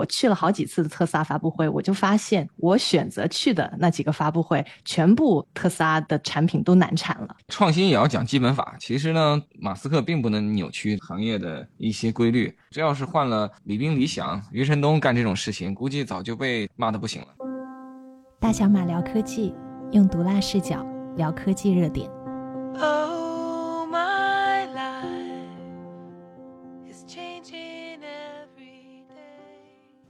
我去了好几次的特斯拉发布会，我就发现我选择去的那几个发布会，全部特斯拉的产品都难产了。创新也要讲基本法。其实呢，马斯克并不能扭曲行业的一些规律。这要是换了李斌、李想、余承东干这种事情，估计早就被骂的不行了。大小马聊科技，用毒辣视角聊科技热点。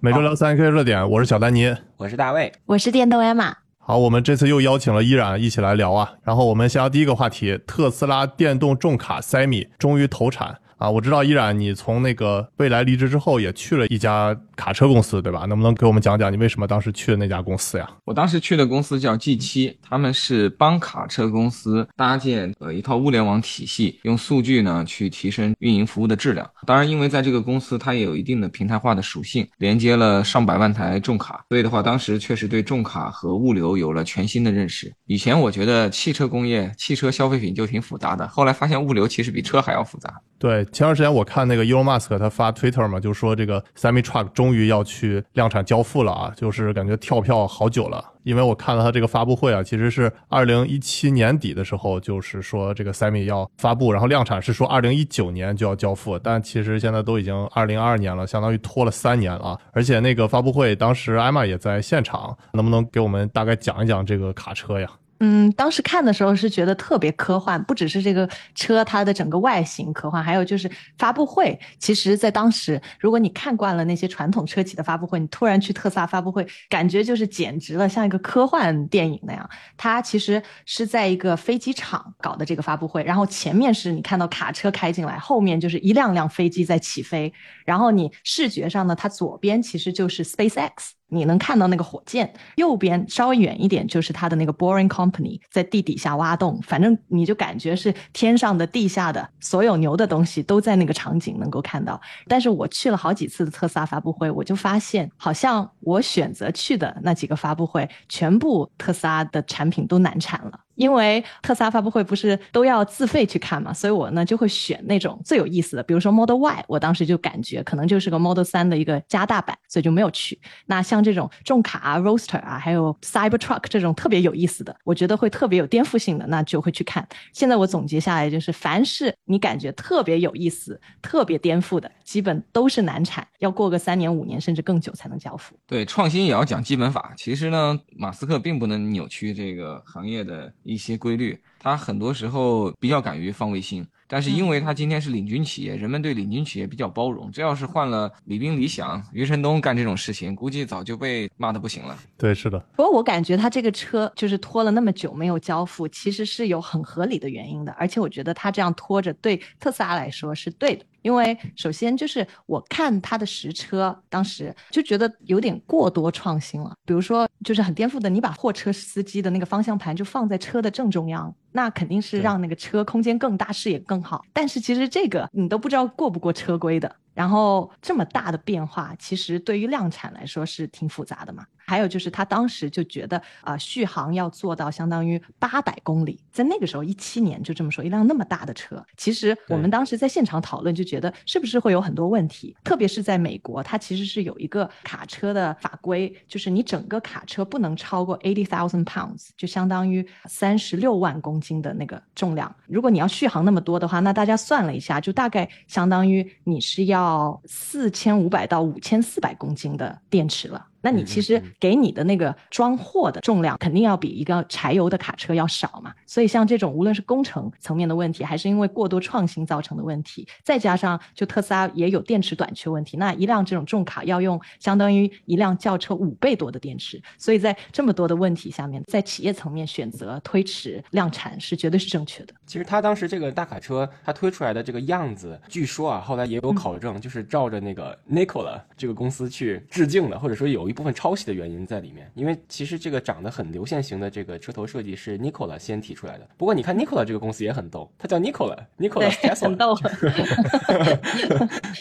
每周聊三 K 热点，我是小丹尼，我是大卫，我是电动艾玛。好，我们这次又邀请了依然一起来聊啊。然后我们先聊第一个话题：特斯拉电动重卡 Semi 终于投产。啊，我知道依然你从那个未来离职之后，也去了一家卡车公司，对吧？能不能给我们讲讲你为什么当时去的那家公司呀？我当时去的公司叫 G 七，他们是帮卡车公司搭建呃一套物联网体系，用数据呢去提升运营服务的质量。当然，因为在这个公司它也有一定的平台化的属性，连接了上百万台重卡，所以的话，当时确实对重卡和物流有了全新的认识。以前我觉得汽车工业、汽车消费品就挺复杂的，后来发现物流其实比车还要复杂。对，前段时间我看那个 Elon Musk 他发 Twitter 嘛，就说这个 Semi Truck 终终于要去量产交付了啊，就是感觉跳票好久了。因为我看了他这个发布会啊，其实是二零一七年底的时候，就是说这个 Semi 要发布，然后量产是说二零一九年就要交付，但其实现在都已经二零二二年了，相当于拖了三年了。而且那个发布会当时艾玛也在现场，能不能给我们大概讲一讲这个卡车呀？嗯，当时看的时候是觉得特别科幻，不只是这个车它的整个外形科幻，还有就是发布会。其实，在当时，如果你看惯了那些传统车企的发布会，你突然去特斯拉发布会，感觉就是简直了，像一个科幻电影那样。它其实是在一个飞机场搞的这个发布会，然后前面是你看到卡车开进来，后面就是一辆辆飞机在起飞，然后你视觉上呢，它左边其实就是 SpaceX。你能看到那个火箭，右边稍微远一点就是它的那个 Boring Company 在地底下挖洞，反正你就感觉是天上的、地下的，所有牛的东西都在那个场景能够看到。但是我去了好几次的特斯拉发布会，我就发现，好像我选择去的那几个发布会，全部特斯拉的产品都难产了。因为特斯拉发布会不是都要自费去看嘛，所以我呢就会选那种最有意思的，比如说 Model Y，我当时就感觉可能就是个 Model 3的一个加大版，所以就没有去。那像这种重卡啊、Roaster 啊，还有 Cybertruck 这种特别有意思的，我觉得会特别有颠覆性的，那就会去看。现在我总结下来就是，凡是你感觉特别有意思、特别颠覆的，基本都是难产，要过个三年、五年甚至更久才能交付。对，创新也要讲基本法。其实呢，马斯克并不能扭曲这个行业的。一些规律，他很多时候比较敢于放卫星，但是因为他今天是领军企业，人们对领军企业比较包容。这要是换了李斌、李想、余承东干这种事情，估计早就被骂的不行了。对，是的。不过我感觉他这个车就是拖了那么久没有交付，其实是有很合理的原因的，而且我觉得他这样拖着对特斯拉来说是对的。因为首先就是我看他的实车，当时就觉得有点过多创新了。比如说，就是很颠覆的，你把货车司机的那个方向盘就放在车的正中央，那肯定是让那个车空间更大，视野更好。但是其实这个你都不知道过不过车规的。然后这么大的变化，其实对于量产来说是挺复杂的嘛。还有就是他当时就觉得啊，续航要做到相当于八百公里，在那个时候一七年就这么说，一辆那么大的车，其实我们当时在现场讨论就觉得是不是会有很多问题，特别是在美国，它其实是有一个卡车的法规，就是你整个卡车不能超过 eighty thousand pounds，就相当于三十六万公斤的那个重量。如果你要续航那么多的话，那大家算了一下，就大概相当于你是要四千五百到五千四百公斤的电池了。那你其实给你的那个装货的重量肯定要比一个柴油的卡车要少嘛，所以像这种无论是工程层面的问题，还是因为过多创新造成的问题，再加上就特斯拉也有电池短缺问题，那一辆这种重卡要用相当于一辆轿车五倍多的电池，所以在这么多的问题下面，在企业层面选择推迟量产是绝对是正确的。其实他当时这个大卡车他推出来的这个样子，据说啊后来也有考证，就是照着那个 Nikola 这个公司去致敬的，或者说有。一部分抄袭的原因在里面，因为其实这个长得很流线型的这个车头设计是 Nikola 先提出来的。不过你看 Nikola 这个公司也很逗，它叫 Nikola，Nikola Tesla，很逗。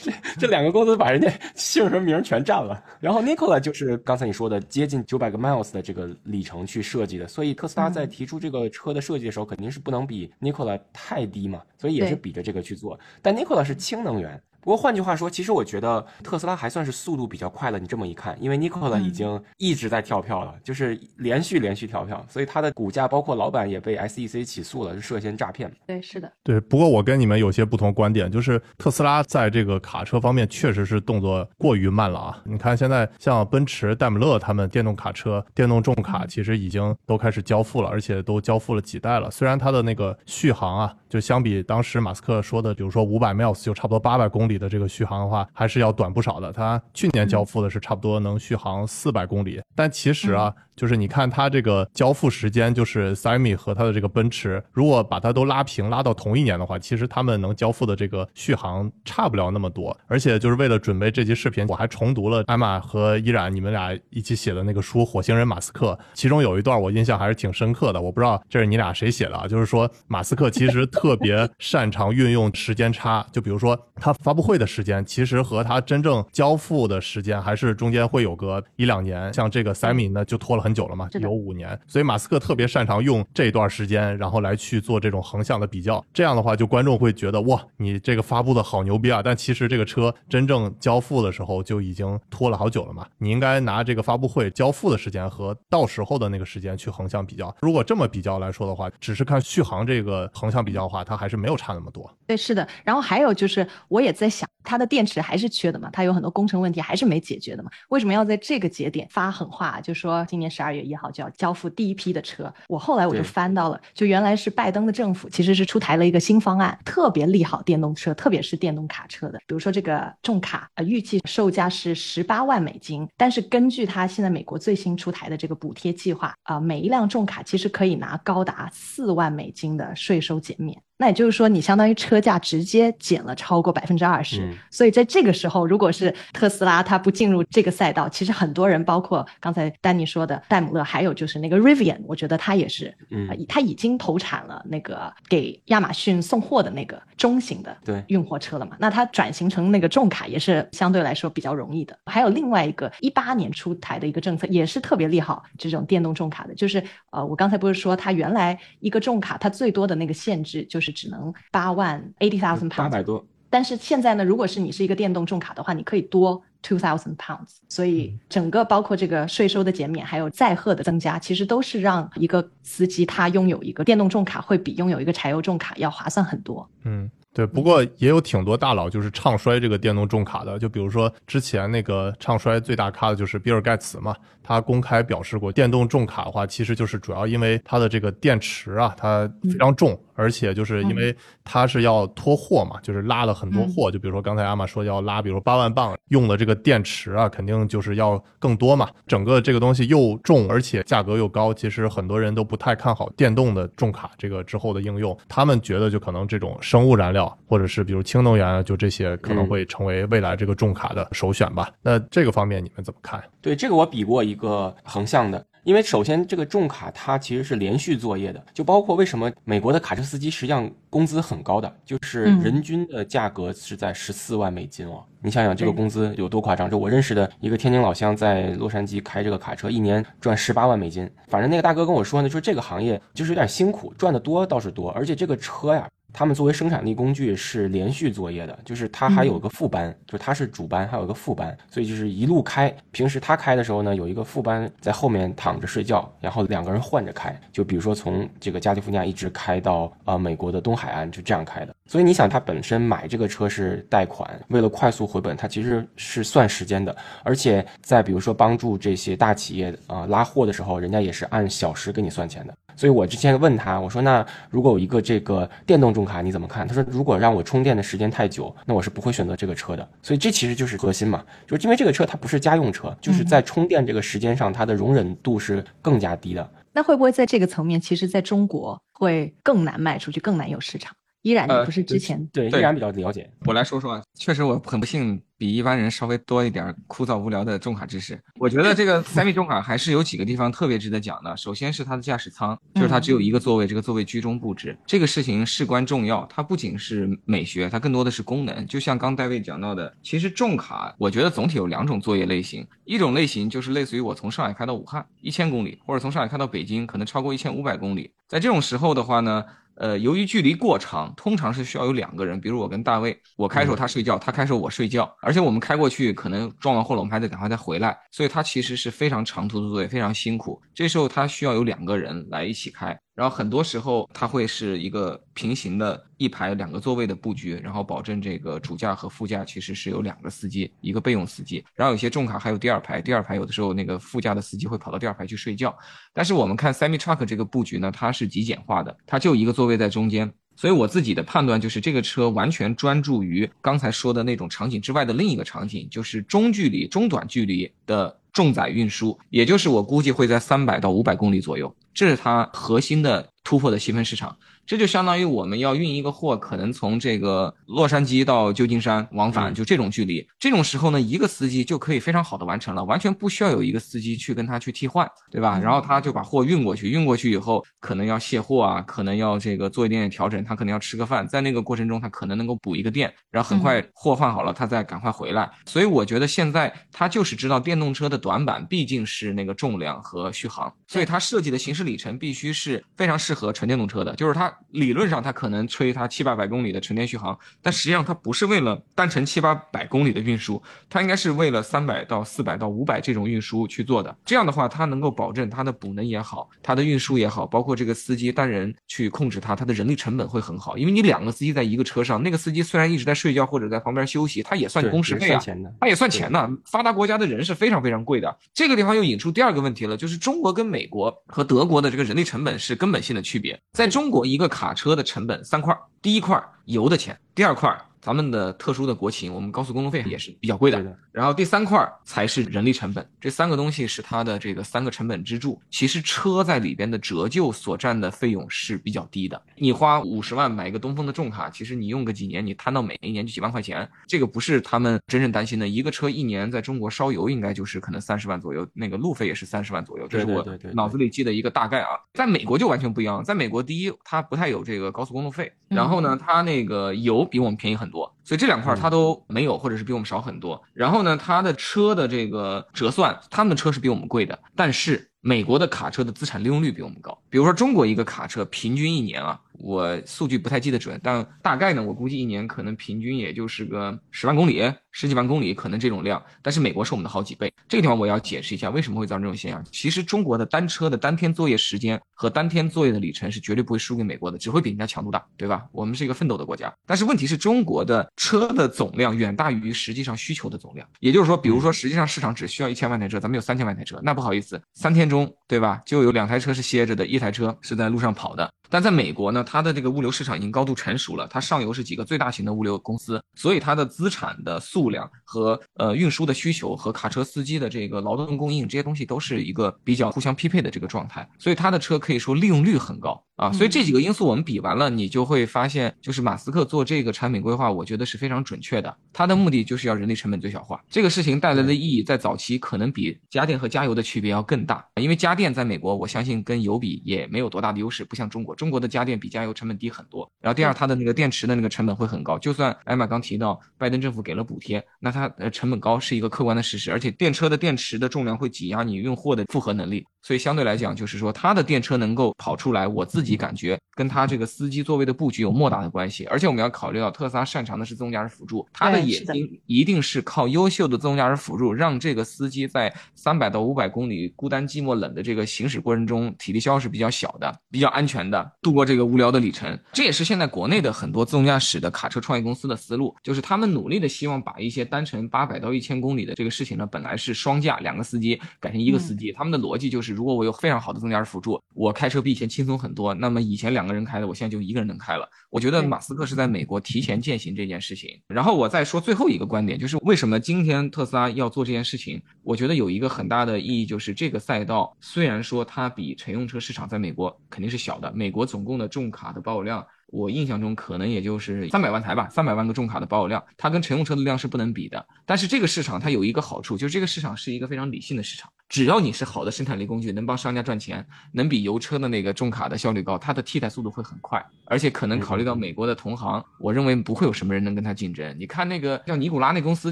这 这两个公司把人家姓和名全占了。然后 Nikola 就是刚才你说的接近九百个 miles 的这个里程去设计的，所以特斯拉在提出这个车的设计的时候，肯定是不能比 Nikola 太低嘛，所以也是比着这个去做。但 Nikola 是氢能源。不过换句话说，其实我觉得特斯拉还算是速度比较快了。你这么一看，因为 Nikola 已经一直在跳票了，就是连续连续跳票，所以它的股价包括老板也被 SEC 起诉了，是涉嫌诈骗。对，是的，对。不过我跟你们有些不同观点，就是特斯拉在这个卡车方面确实是动作过于慢了啊。你看现在像奔驰、戴姆勒他们电动卡车、电动重卡，其实已经都开始交付了，而且都交付了几代了。虽然它的那个续航啊，就相比当时马斯克说的，比如说五百 miles 就差不多八百公里的这个续航的话，还是要短不少的。它去年交付的是差不多能续航四百公里，但其实啊，就是你看它这个交付时间，就是 Semi 和它的这个奔驰，如果把它都拉平拉到同一年的话，其实他们能交付的这个续航差不了那么多。而且就是为了准备这期视频，我还重读了艾玛和依然你们俩一起写的那个书《火星人马斯克》，其中有一段我印象还是挺深刻的。我不知道这是你俩谁写的啊？就是说马斯克其实特别擅长运用时间差，就比如说他发布会的时间，其实和他真正交付的时间还是中间会有个一两年。像这个 Semi 呢，就拖了很久了嘛，有五年。所以马斯克特别擅长用这一段时间，然后来去做这种横向的比较。这样的话，就观众会觉得哇，你这个发布的好牛逼啊！但其实这个车真正交付的时候就已经拖了好久了嘛。你应该拿这个发布会交付的时间和到时候的那个时间去横向比较。如果这么比较来说的话，只是看续航这个横向比较的话，它还是没有差那么多。对，是的。然后还有就是，我也在想，它的电池还是缺的嘛，它有很多工程问题还是没解决的嘛。为什么要在这个节点发狠话，就说今年十二月一号就要交付第一批的车？我后来我就翻到了，就原来是拜登的政府其实是出台了一个新方案，特别利好电动车，特别是电动卡车的。比如说这个重卡，呃，预计售价是十八万美金，但是根据它现在美国最新出台的这个补贴计划，啊、每一辆重卡其实可以拿高达四万美金的税收减免。那也就是说，你相当于车价直接减了超过百分之二十嗯。所以在这个时候，如果是特斯拉它不进入这个赛道，其实很多人，包括刚才丹尼说的戴姆勒，还有就是那个 Rivian，我觉得它也是，嗯呃，它已经投产了那个给亚马逊送货的那个中型的对运货车了嘛。那它转型成那个重卡也是相对来说比较容易的。还有另外一个一八年出台的一个政策，也是特别利好这种电动重卡的，就是呃，我刚才不是说它原来一个重卡它最多的那个限制就是只能八万 eighty thousand 八 pounds，百多，但是现在呢，如果是你是一个电动重卡的话，你可以多 two thousand pounds，所以整个包括这个税收的减免，还有载荷的增加，其实都是让一个司机他拥有一个电动重卡会比拥有一个柴油重卡要划算很多。嗯，对，不过也有挺多大佬就是唱衰这个电动重卡的，就比如说之前那个唱衰最大咖的就是比尔盖茨嘛，他公开表示过，电动重卡的话，其实就是主要因为它的这个电池啊，它非常重，而且就是因为它是要拖货嘛，就是拉了很多货，就比如说刚才阿玛说要拉，比如说八万磅，用的这个电池啊，肯定就是要更多嘛，整个这个东西又重，而且价格又高，其实很多人都不太看好电动的重卡这个之后的应用，他们觉得就可能这种生物燃料或者是比如氢能源啊，就这些可能会成为未来这个重卡的首选吧。那这个方面你们怎么看？对这个我比过一个横向的，因为首先这个重卡它其实是连续作业的，就包括为什么美国的卡车司机实际上工资很高的，就是嗯人均的价格是在十四万美金哦。你想想这个工资有多夸张？就我认识的一个天津老乡在洛杉矶开这个卡车，一年赚十八万美金。反正那个大哥跟我说呢，说这个行业就是有点辛苦，赚的多倒是多，而且这个车呀。他们作为生产力工具是连续作业的，就是它还有个副班，就是它是主班，还有个副班，所以就是一路开。平时他开的时候呢，有一个副班在后面躺着睡觉，然后两个人换着开。就比如说从这个加利福尼亚一直开到呃美国的东海岸，就这样开的。所以你想，他本身买这个车是贷款，为了快速回本，他其实是算时间的。而且在比如说帮助这些大企业啊、呃拉货的时候，人家也是按小时给你算钱的。所以我之前问他，我说那如果有一个这个电动重卡你怎么看？他说如果让我充电的时间太久，那我是不会选择这个车的。所以这其实就是核心嘛，就是因为这个车它不是家用车，就是在充电这个时间上，它的容忍度是更加低的。那会不会在这个层面，其实在中国会更难卖出去，更难有市场？依然，不是之前对，依然比较了解。我来说说啊，确实我很不幸比一般人稍微多一点枯燥无聊的重卡知识。我觉得这个三米重卡还是有几个地方特别值得讲的。首先是它的驾驶舱，就是它只有一个座位，这个座位居中布置，这个事情事关重要。它不仅是美学，它更多的是功能。就像刚戴维讲到的，其实重卡我觉得总体有两种作业类型，一种类型就是类似于我从上海开到武汉一千公里，或者从上海开到北京可能超过一千五百公里，在这种时候的话呢。呃，由于距离过长，通常是需要有两个人，比如我跟大卫，我开手他睡觉，他开手我睡觉，而且我们开过去可能撞完后了，我们还得赶快再回来，所以他其实是非常长途的作业，非常辛苦。这时候他需要有两个人来一起开。然后很多时候它会是一个平行的一排两个座位的布局，然后保证这个主驾和副驾其实是有两个司机，一个备用司机。然后有些重卡还有第二排，第二排有的时候那个副驾的司机会跑到第二排去睡觉。但是我们看 semi truck 这个布局呢，它是极简化的，它就一个座位在中间。所以我自己的判断就是这个车完全专注于刚才说的那种场景之外的另一个场景，就是中距离、中短距离的重载运输，也就是我估计会在三百到五百公里左右。这是它核心的突破的细分市场。这就相当于我们要运一个货，可能从这个洛杉矶到旧金山往返，就这种距离。这种时候呢，一个司机就可以非常好的完成了，完全不需要有一个司机去跟他去替换，对吧？然后他就把货运过去，运过去以后，可能要卸货啊，可能要这个做一点点调整，他可能要吃个饭，在那个过程中，他可能能够补一个电，然后很快货换好了，他再赶快回来。所以我觉得现在他就是知道电动车的短板毕竟是那个重量和续航，所以他设计的行驶里程必须是非常适合纯电动车的，就是它理论上它可能吹它七八百公里的纯电续航，但实际上它不是为了单程七八百公里的运输，它应该是为了三百到四百到五百这种运输去做的。这样的话，它能够保证它的补能也好，它的运输也好，包括这个司机单人去控制它，它的人力成本会很好。因为你两个司机在一个车上，那个司机虽然一直在睡觉或者在旁边休息，他也算工时费啊，他也算钱呢。发达国家的人是非常非常贵的。这个地方又引出第二个问题了，就是中国跟美国和德国的这个人力成本是根本性的区别。在中国，一个卡车的成本三块，第一块油的钱，第二块。咱们的特殊的国情，我们高速公路费也是比较贵的。然后第三块才是人力成本，这三个东西是它的这个三个成本支柱。其实车在里边的折旧所占的费用是比较低的。你花五十万买一个东风的重卡，其实你用个几年，你摊到每一年就几万块钱，这个不是他们真正担心的。一个车一年在中国烧油应该就是可能三十万左右，那个路费也是三十万左右，这是我脑子里记的一个大概啊。在美国就完全不一样，在美国第一它不太有这个高速公路费，然后呢它那个油比我们便宜很多。所以这两块它都没有，或者是比我们少很多。然后呢，它的车的这个折算，他们的车是比我们贵的，但是美国的卡车的资产利用率比我们高。比如说中国一个卡车平均一年啊。我数据不太记得准，但大概呢，我估计一年可能平均也就是个十万公里、十几万公里，可能这种量。但是美国是我们的好几倍。这个地方我要解释一下，为什么会造成这种现象。其实中国的单车的单天作业时间和单天作业的里程是绝对不会输给美国的，只会比人家强度大，对吧？我们是一个奋斗的国家。但是问题是中国的车的总量远大于实际上需求的总量。也就是说，比如说实际上市场只需要一千万台车，咱们有三千万台车，那不好意思，三天中，对吧？就有两台车是歇着的，一台车是在路上跑的。但在美国呢，它的这个物流市场已经高度成熟了，它上游是几个最大型的物流公司，所以它的资产的数量和呃运输的需求和卡车司机的这个劳动供应这些东西都是一个比较互相匹配的这个状态，所以它的车可以说利用率很高。啊，所以这几个因素我们比完了，你就会发现，就是马斯克做这个产品规划，我觉得是非常准确的。他的目的就是要人力成本最小化。这个事情带来的意义，在早期可能比家电和加油的区别要更大，因为家电在美国，我相信跟油比也没有多大的优势，不像中国，中国的家电比加油成本低很多。然后第二，它的那个电池的那个成本会很高，就算艾玛刚提到拜登政府给了补贴，那它呃成本高是一个客观的事实，而且电车的电池的重量会挤压你运货的负荷能力。所以相对来讲，就是说它的电车能够跑出来，我自己感觉跟它这个司机座位的布局有莫大的关系。而且我们要考虑到，特斯拉擅长的是自动驾驶辅助，它的野心一定是靠优秀的自动驾驶辅助，让这个司机在三百到五百公里孤单寂寞冷的这个行驶过程中，体力消耗是比较小的，比较安全的度过这个无聊的里程。这也是现在国内的很多自动驾驶的卡车创业公司的思路，就是他们努力的希望把一些单程八百到一千公里的这个事情呢，本来是双驾两个司机改成一个司机，他们的逻辑就是。如果我有非常好的自动驾驶辅助，我开车比以前轻松很多。那么以前两个人开的，我现在就一个人能开了。我觉得马斯克是在美国提前践行这件事情。然后我再说最后一个观点，就是为什么今天特斯拉要做这件事情？我觉得有一个很大的意义，就是这个赛道虽然说它比乘用车市场在美国肯定是小的，美国总共的重卡的保有量。我印象中可能也就是三百万台吧，三百万个重卡的保有量，它跟乘用车的量是不能比的。但是这个市场它有一个好处，就是这个市场是一个非常理性的市场。只要你是好的生产力工具，能帮商家赚钱，能比油车的那个重卡的效率高，它的替代速度会很快，而且可能考虑到美国的同行，我认为不会有什么人能跟他竞争。你看那个叫尼古拉那公司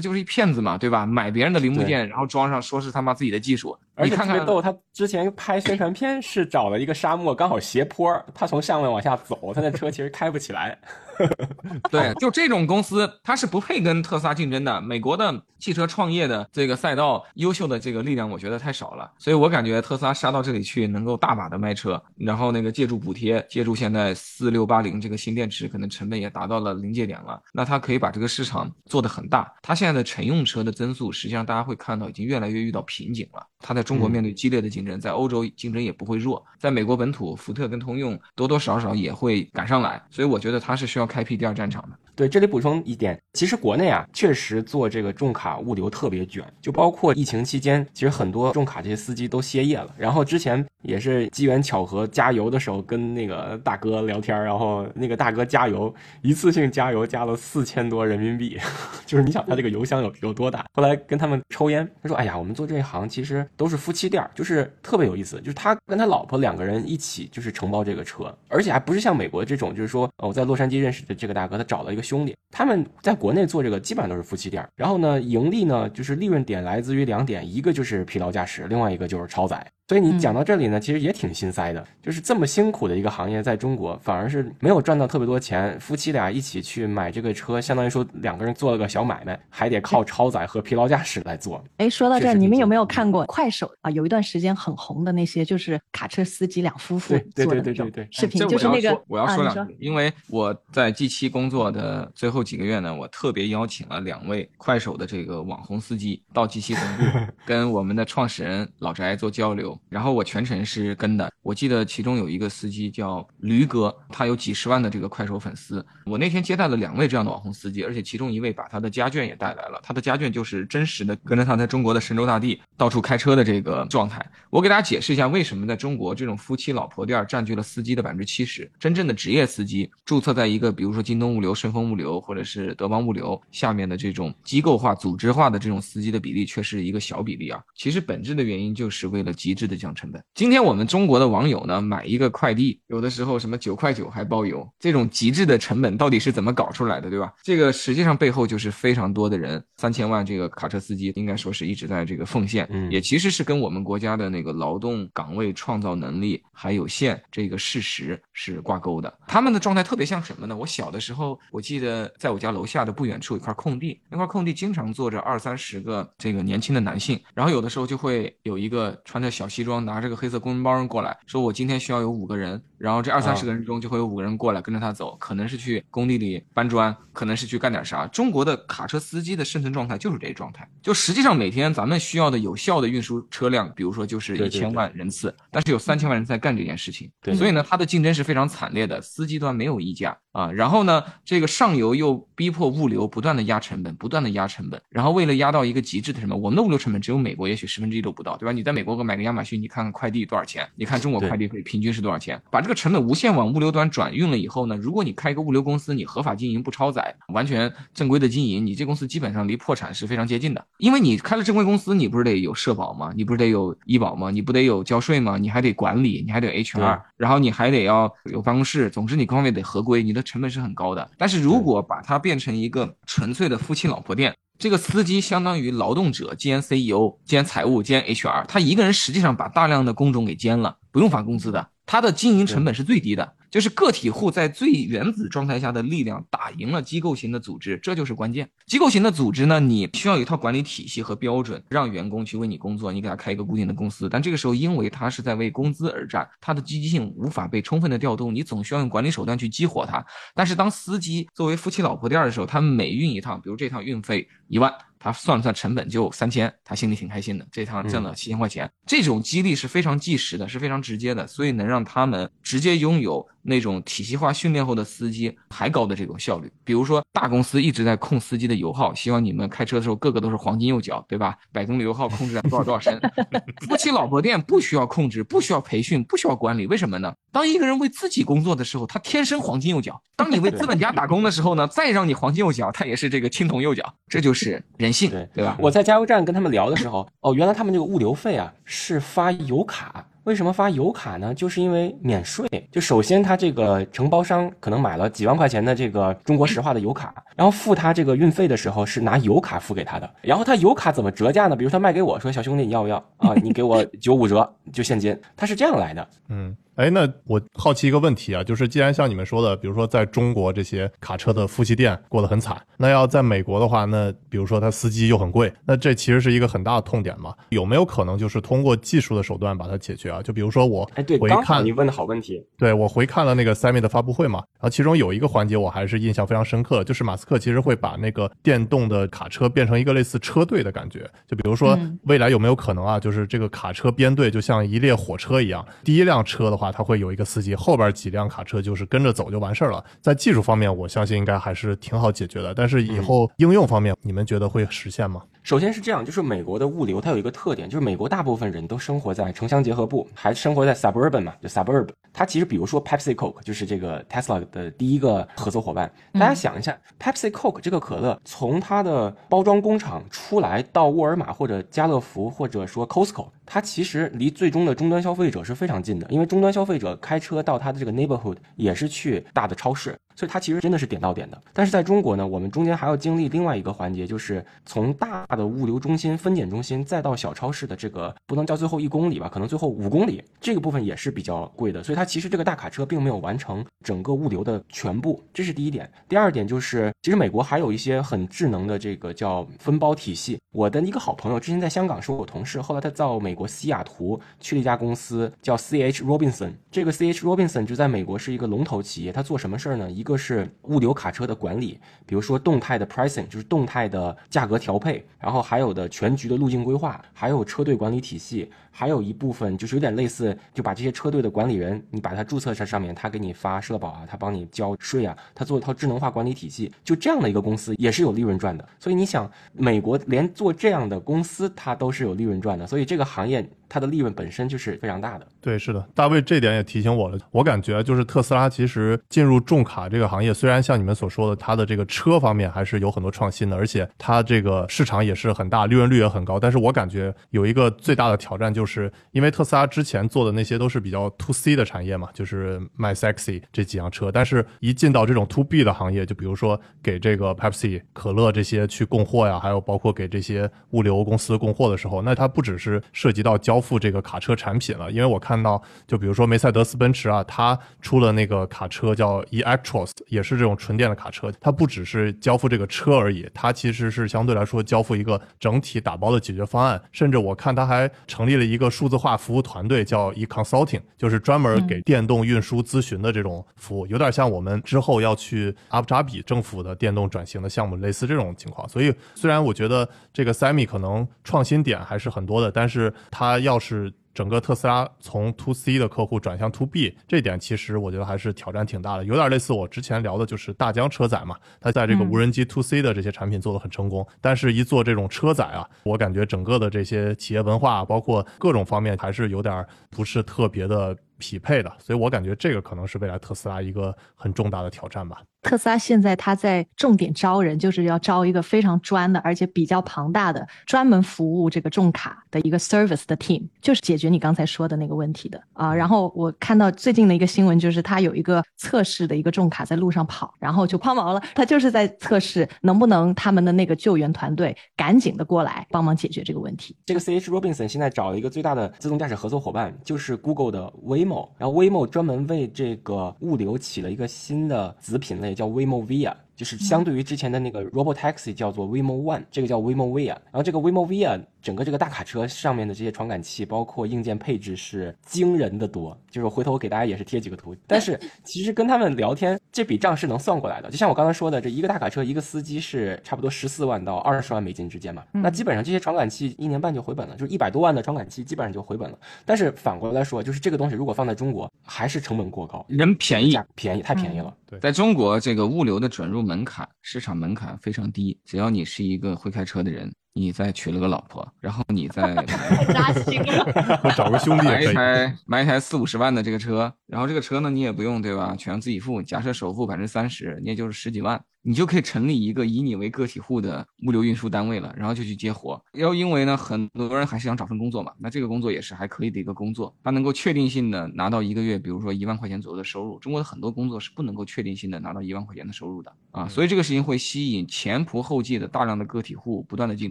就是一骗子嘛，对吧？买别人的零部件，然后装上说是他妈自己的技术，而且你看看特别逗，他之前拍宣传片是找了一个沙漠，刚好斜坡，他从上面往下走，他那车其实开不起来。对，就这种公司，它是不配跟特斯拉竞争的。美国的汽车创业的这个赛道，优秀的这个力量，我觉得太少了。所以我感觉特斯拉杀到这里去，能够大把的卖车，然后那个借助补贴，借助现在四六八零这个新电池，可能成本也达到了临界点了。那它可以把这个市场做得很大。它现在的乘用车的增速，实际上大家会看到已经越来越遇到瓶颈了。它在中国面对激烈的竞争，在欧洲竞争也不会弱，在美国本土，福特跟通用多多少少也会赶上来。所以我觉得它是需要开辟第二战场的。对，这里补充一点，其实国内啊，确实做这个重卡物流特别卷，就包括疫情期间，其实很多重卡这些司机都歇业了。然后之前也是机缘巧合，加油的时候跟那个大哥聊天，然后那个大哥加油，一次性加油加了四千多人民币，就是你想他这个油箱有有多大？后来跟他们抽烟，他说：“哎呀，我们做这一行其实都是夫妻店，就是特别有意思，就是他跟他老婆两个人一起就是承包这个车，而且还不是像美国这种，就是说我在洛杉矶认识的这个大哥，他找了一个。”兄弟，他们在国内做这个基本上都是夫妻店，然后呢，盈利呢就是利润点来自于两点，一个就是疲劳驾驶，另外一个就是超载。所以你讲到这里呢，其实也挺心塞的，就是这么辛苦的一个行业，在中国反而是没有赚到特别多钱。夫妻俩一起去买这个车，相当于说两个人做了个小买卖，还得靠超载和疲劳驾驶来做。哎，说到这儿，你们有没有看过快手啊？有一段时间很红的那些，就是卡车司机两夫妇做的那种视频，就是那个。我要说两句，因为我在 G 七工作的最后几个月呢，我特别邀请了两位快手的这个网红司机到 G 七总部，跟我们的创始人老翟做交流，然后我全程。是跟的，我记得其中有一个司机叫驴哥，他有几十万的这个快手粉丝。我那天接待了两位这样的网红司机，而且其中一位把他的家眷也带来了，他的家眷就是真实的跟着他在中国的神州大地到处开车的这个状态。我给大家解释一下，为什么在中国这种夫妻老婆店占据了司机的百分之七十，真正的职业司机注册在一个比如说京东物流、顺丰物流或者是德邦物流下面的这种机构化、组织化的这种司机的比例却是一个小比例啊。其实本质的原因就是为了极致的降成本。今天我们中国的网友呢，买一个快递，有的时候什么九块九还包邮，这种极致的成本到底是怎么搞出来的，对吧？这个实际上背后就是非常多的人，三千万这个卡车司机应该说是一直在这个奉献，也其实是跟我们国家的那个劳动岗位创造能力还有限这个事实是挂钩的。他们的状态特别像什么呢？我小的时候，我记得在我家楼下的不远处有一块空地，那块空地经常坐着二三十个这个年轻的男性，然后有的时候就会有一个穿着小西装，拿着个黑色公文包。过来说，我今天需要有五个人，然后这二三十个人中就会有五个人过来跟着他走，可能是去工地里搬砖，可能是去干点啥。中国的卡车司机的生存状态就是这状态，就实际上每天咱们需要的有效的运输车辆，比如说就是一千万人次，但是有三千万人在干这件事情，所以呢，它的竞争是非常惨烈的，司机端没有溢价啊。然后呢，这个上游又逼迫物流不断的压成本，不断的压成本，然后为了压到一个极致的什么，我们的物流成本只有美国也许十分之一都不到，对吧？你在美国买个亚马逊，你看看快递多少钱？你看中国快递费平均是多少钱？把这个成本无限往物流端转运了以后呢？如果你开一个物流公司，你合法经营不超载，完全正规的经营，你这公司基本上离破产是非常接近的。因为你开了正规公司，你不是得有社保吗？你不是得有医保吗？你不得有交税吗？你还得管理，你还得 HR，然后你还得要有办公室，总之你各方面得合规，你的成本是很高的。但是如果把它变成一个纯粹的夫妻老婆店。这个司机相当于劳动者兼 CEO 兼财务兼 HR，他一个人实际上把大量的工种给兼了，不用发工资的，他的经营成本是最低的。就是个体户在最原子状态下的力量打赢了机构型的组织，这就是关键。机构型的组织呢，你需要有一套管理体系和标准，让员工去为你工作，你给他开一个固定的公司。但这个时候，因为他是在为工资而战，他的积极性无法被充分的调动，你总需要用管理手段去激活他。但是当司机作为夫妻老婆店的时候，他每运一趟，比如这趟运费一万。他算了算成本就三千，他心里挺开心的，这趟挣了七千块钱。这种激励是非常即时的，是非常直接的，所以能让他们直接拥有那种体系化训练后的司机还高的这种效率。比如说，大公司一直在控司机的油耗，希望你们开车的时候个个都是黄金右脚，对吧？百公里油耗控制在多少多少升。夫妻老婆店不需要控制，不需要培训，不需要管理，为什么呢？当一个人为自己工作的时候，他天生黄金右脚；当你为资本家打工的时候呢，再让你黄金右脚，他也是这个青铜右脚。这就是人性，对对吧？我在加油站跟他们聊的时候，哦，原来他们这个物流费啊是发油卡。为什么发油卡呢？就是因为免税。就首先他这个承包商可能买了几万块钱的这个中国石化的油卡，然后付他这个运费的时候是拿油卡付给他的。然后他油卡怎么折价呢？比如他卖给我说：“小兄弟，你要不要啊？你给我九五折就现金。”他是这样来的。嗯。哎，那我好奇一个问题啊，就是既然像你们说的，比如说在中国这些卡车的夫妻店过得很惨，那要在美国的话，那比如说他司机又很贵，那这其实是一个很大的痛点嘛？有没有可能就是通过技术的手段把它解决啊？就比如说我，哎，对，回看你问的好问题，对我回看了那个 Sammy 的发布会嘛，然后其中有一个环节我还是印象非常深刻，就是马斯克其实会把那个电动的卡车变成一个类似车队的感觉，就比如说未来有没有可能啊，就是这个卡车编队就像一列火车一样，第一辆车的话，它会有一个司机。后边几辆卡车就是跟着走就完事儿了。在技术方面，我相信应该还是挺好解决的。但是以后应用方面，你们觉得会实现吗？首先是这样，就是美国的物流它有一个特点，就是美国大部分人都生活在城乡结合部，还生活在 suburban 嘛，就 suburb。它其实比如说 Pepsi Coke 就是这个 Tesla 的第一个合作伙伴。大家想一下，Pepsi Coke 这个可乐从它的包装工厂出来到沃尔玛或者家乐福或者说 Costco。它其实离最终的终端消费者是非常近的，因为终端消费者开车到他的这个 neighborhood 也是去大的超市。所以它其实真的是点到点的，但是在中国呢，我们中间还要经历另外一个环节，就是从大的物流中心、分拣中心再到小超市的这个不能叫最后一公里吧，可能最后五公里，这个部分也是比较贵的。所以它其实这个大卡车并没有完成整个物流的全部，这是第一点。第二点就是，其实美国还有一些很智能的这个叫分包体系。我的一个好朋友之前在香港是我同事，后来他到美国西雅图去了一家公司叫 C H Robinson，这个 C H Robinson 就在美国是一个龙头企业，他做什么事儿呢？一个是物流卡车的管理，比如说动态的 pricing，就是动态的价格调配，然后还有的全局的路径规划，还有车队管理体系，还有一部分就是有点类似，就把这些车队的管理人，你把它注册在上面，他给你发社保啊，他帮你交税啊，他做一套智能化管理体系，就这样的一个公司也是有利润赚的。所以你想，美国连做这样的公司，它都是有利润赚的，所以这个行业。它的利润本身就是非常大的。对，是的，大卫这点也提醒我了。我感觉就是特斯拉其实进入重卡这个行业，虽然像你们所说的，它的这个车方面还是有很多创新的，而且它这个市场也是很大，利润率也很高。但是我感觉有一个最大的挑战，就是是因为特斯拉之前做的那些都是比较 to C 的产业嘛，就是卖 sexy 这几辆车。但是一进到这种 to B 的行业，就比如说给这个 Pepsi 可乐这些去供货呀，还有包括给这些物流公司供货的时候，那它不只是涉及到交付这个卡车产品了，因为我看到，就比如说梅赛德斯奔驰啊，它出了那个卡车叫 eActros，也是这种纯电的卡车。它不只是交付这个车而已，它其实是相对来说交付一个整体打包的解决方案。甚至我看它还成立了一个数字化服务团队，叫 eConsulting，就是专门给电动运输咨询的这种服务，有点像我们之后要去阿布扎比政府的电动转型的项目类似这种情况。所以虽然我觉得这个 Sammy 可能创新点还是很多的，但是它。要是整个特斯拉从 To C 的客户转向 To B，这点其实我觉得还是挑战挺大的，有点类似我之前聊的，就是大疆车载嘛，它在这个无人机 To C 的这些产品做得很成功，但是一做这种车载啊，我感觉整个的这些企业文化，包括各种方面，还是有点不是特别的匹配的，所以我感觉这个可能是未来特斯拉一个很重大的挑战吧。特斯拉现在它在重点招人，就是要招一个非常专的，而且比较庞大的，专门服务这个重卡的一个 service 的 team，就是解决你刚才说的那个问题的啊。然后我看到最近的一个新闻，就是它有一个测试的一个重卡在路上跑，然后就抛锚了。它就是在测试能不能他们的那个救援团队赶紧的过来帮忙解决这个问题。这个 C H Robinson 现在找了一个最大的自动驾驶合作伙伴，就是 Google 的 Waymo，然后 Waymo 专门为这个物流起了一个新的子品类。也叫威莫维亚就是相对于之前的那个 Robotaxi 叫做 Waymo One，这个叫 Waymo Via，然后这个 Waymo Via 整个这个大卡车上面的这些传感器，包括硬件配置是惊人的多，就是回头我给大家也是贴几个图。但是 其实跟他们聊天，这笔账是能算过来的。就像我刚才说的，这一个大卡车一个司机是差不多十四万到二十万美金之间嘛，那基本上这些传感器一年半就回本了，就是一百多万的传感器基本上就回本了。但是反过来说，就是这个东西如果放在中国，还是成本过高，人便宜价，便宜太便宜了。对在中国，这个物流的准入门槛、市场门槛非常低，只要你是一个会开车的人，你再娶了个老婆，然后你再 太扎心了。找个兄弟买也可以。一台买一台四五十万的这个车，然后这个车呢你也不用对吧，全自己付，假设首付百分之三十，你也就是十几万，你就可以成立一个以你为个体户的物流运输单位了，然后就去接活。要因为呢，很多人还是想找份工作嘛，那这个工作也是还可以的一个工作，它能够确定性的拿到一个月，比如说一万块钱左右的收入。中国的很多工作是不能够确定性的拿到一万块钱的收入的啊，所以这个事情会吸引前仆后继的大量的个体户不断的进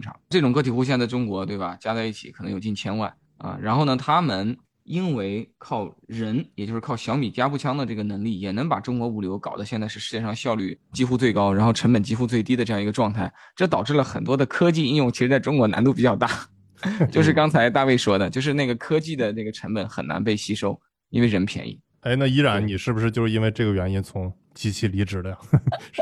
场。这种个体户现在在中国对吧，加在一起可能有近千万啊。然后呢，他们因为靠人，也就是靠小米加步枪的这个能力，也能把中国物流搞得现在是世界上效率几乎最高，然后成本几乎最低的这样一个状态。这导致了很多的科技应用，其实在中国难度比较大。就是刚才大卫说的，就是那个科技的那个成本很难被吸收，因为人便宜。哎，那依然你是不是就是因为这个原因从机器离职了呀？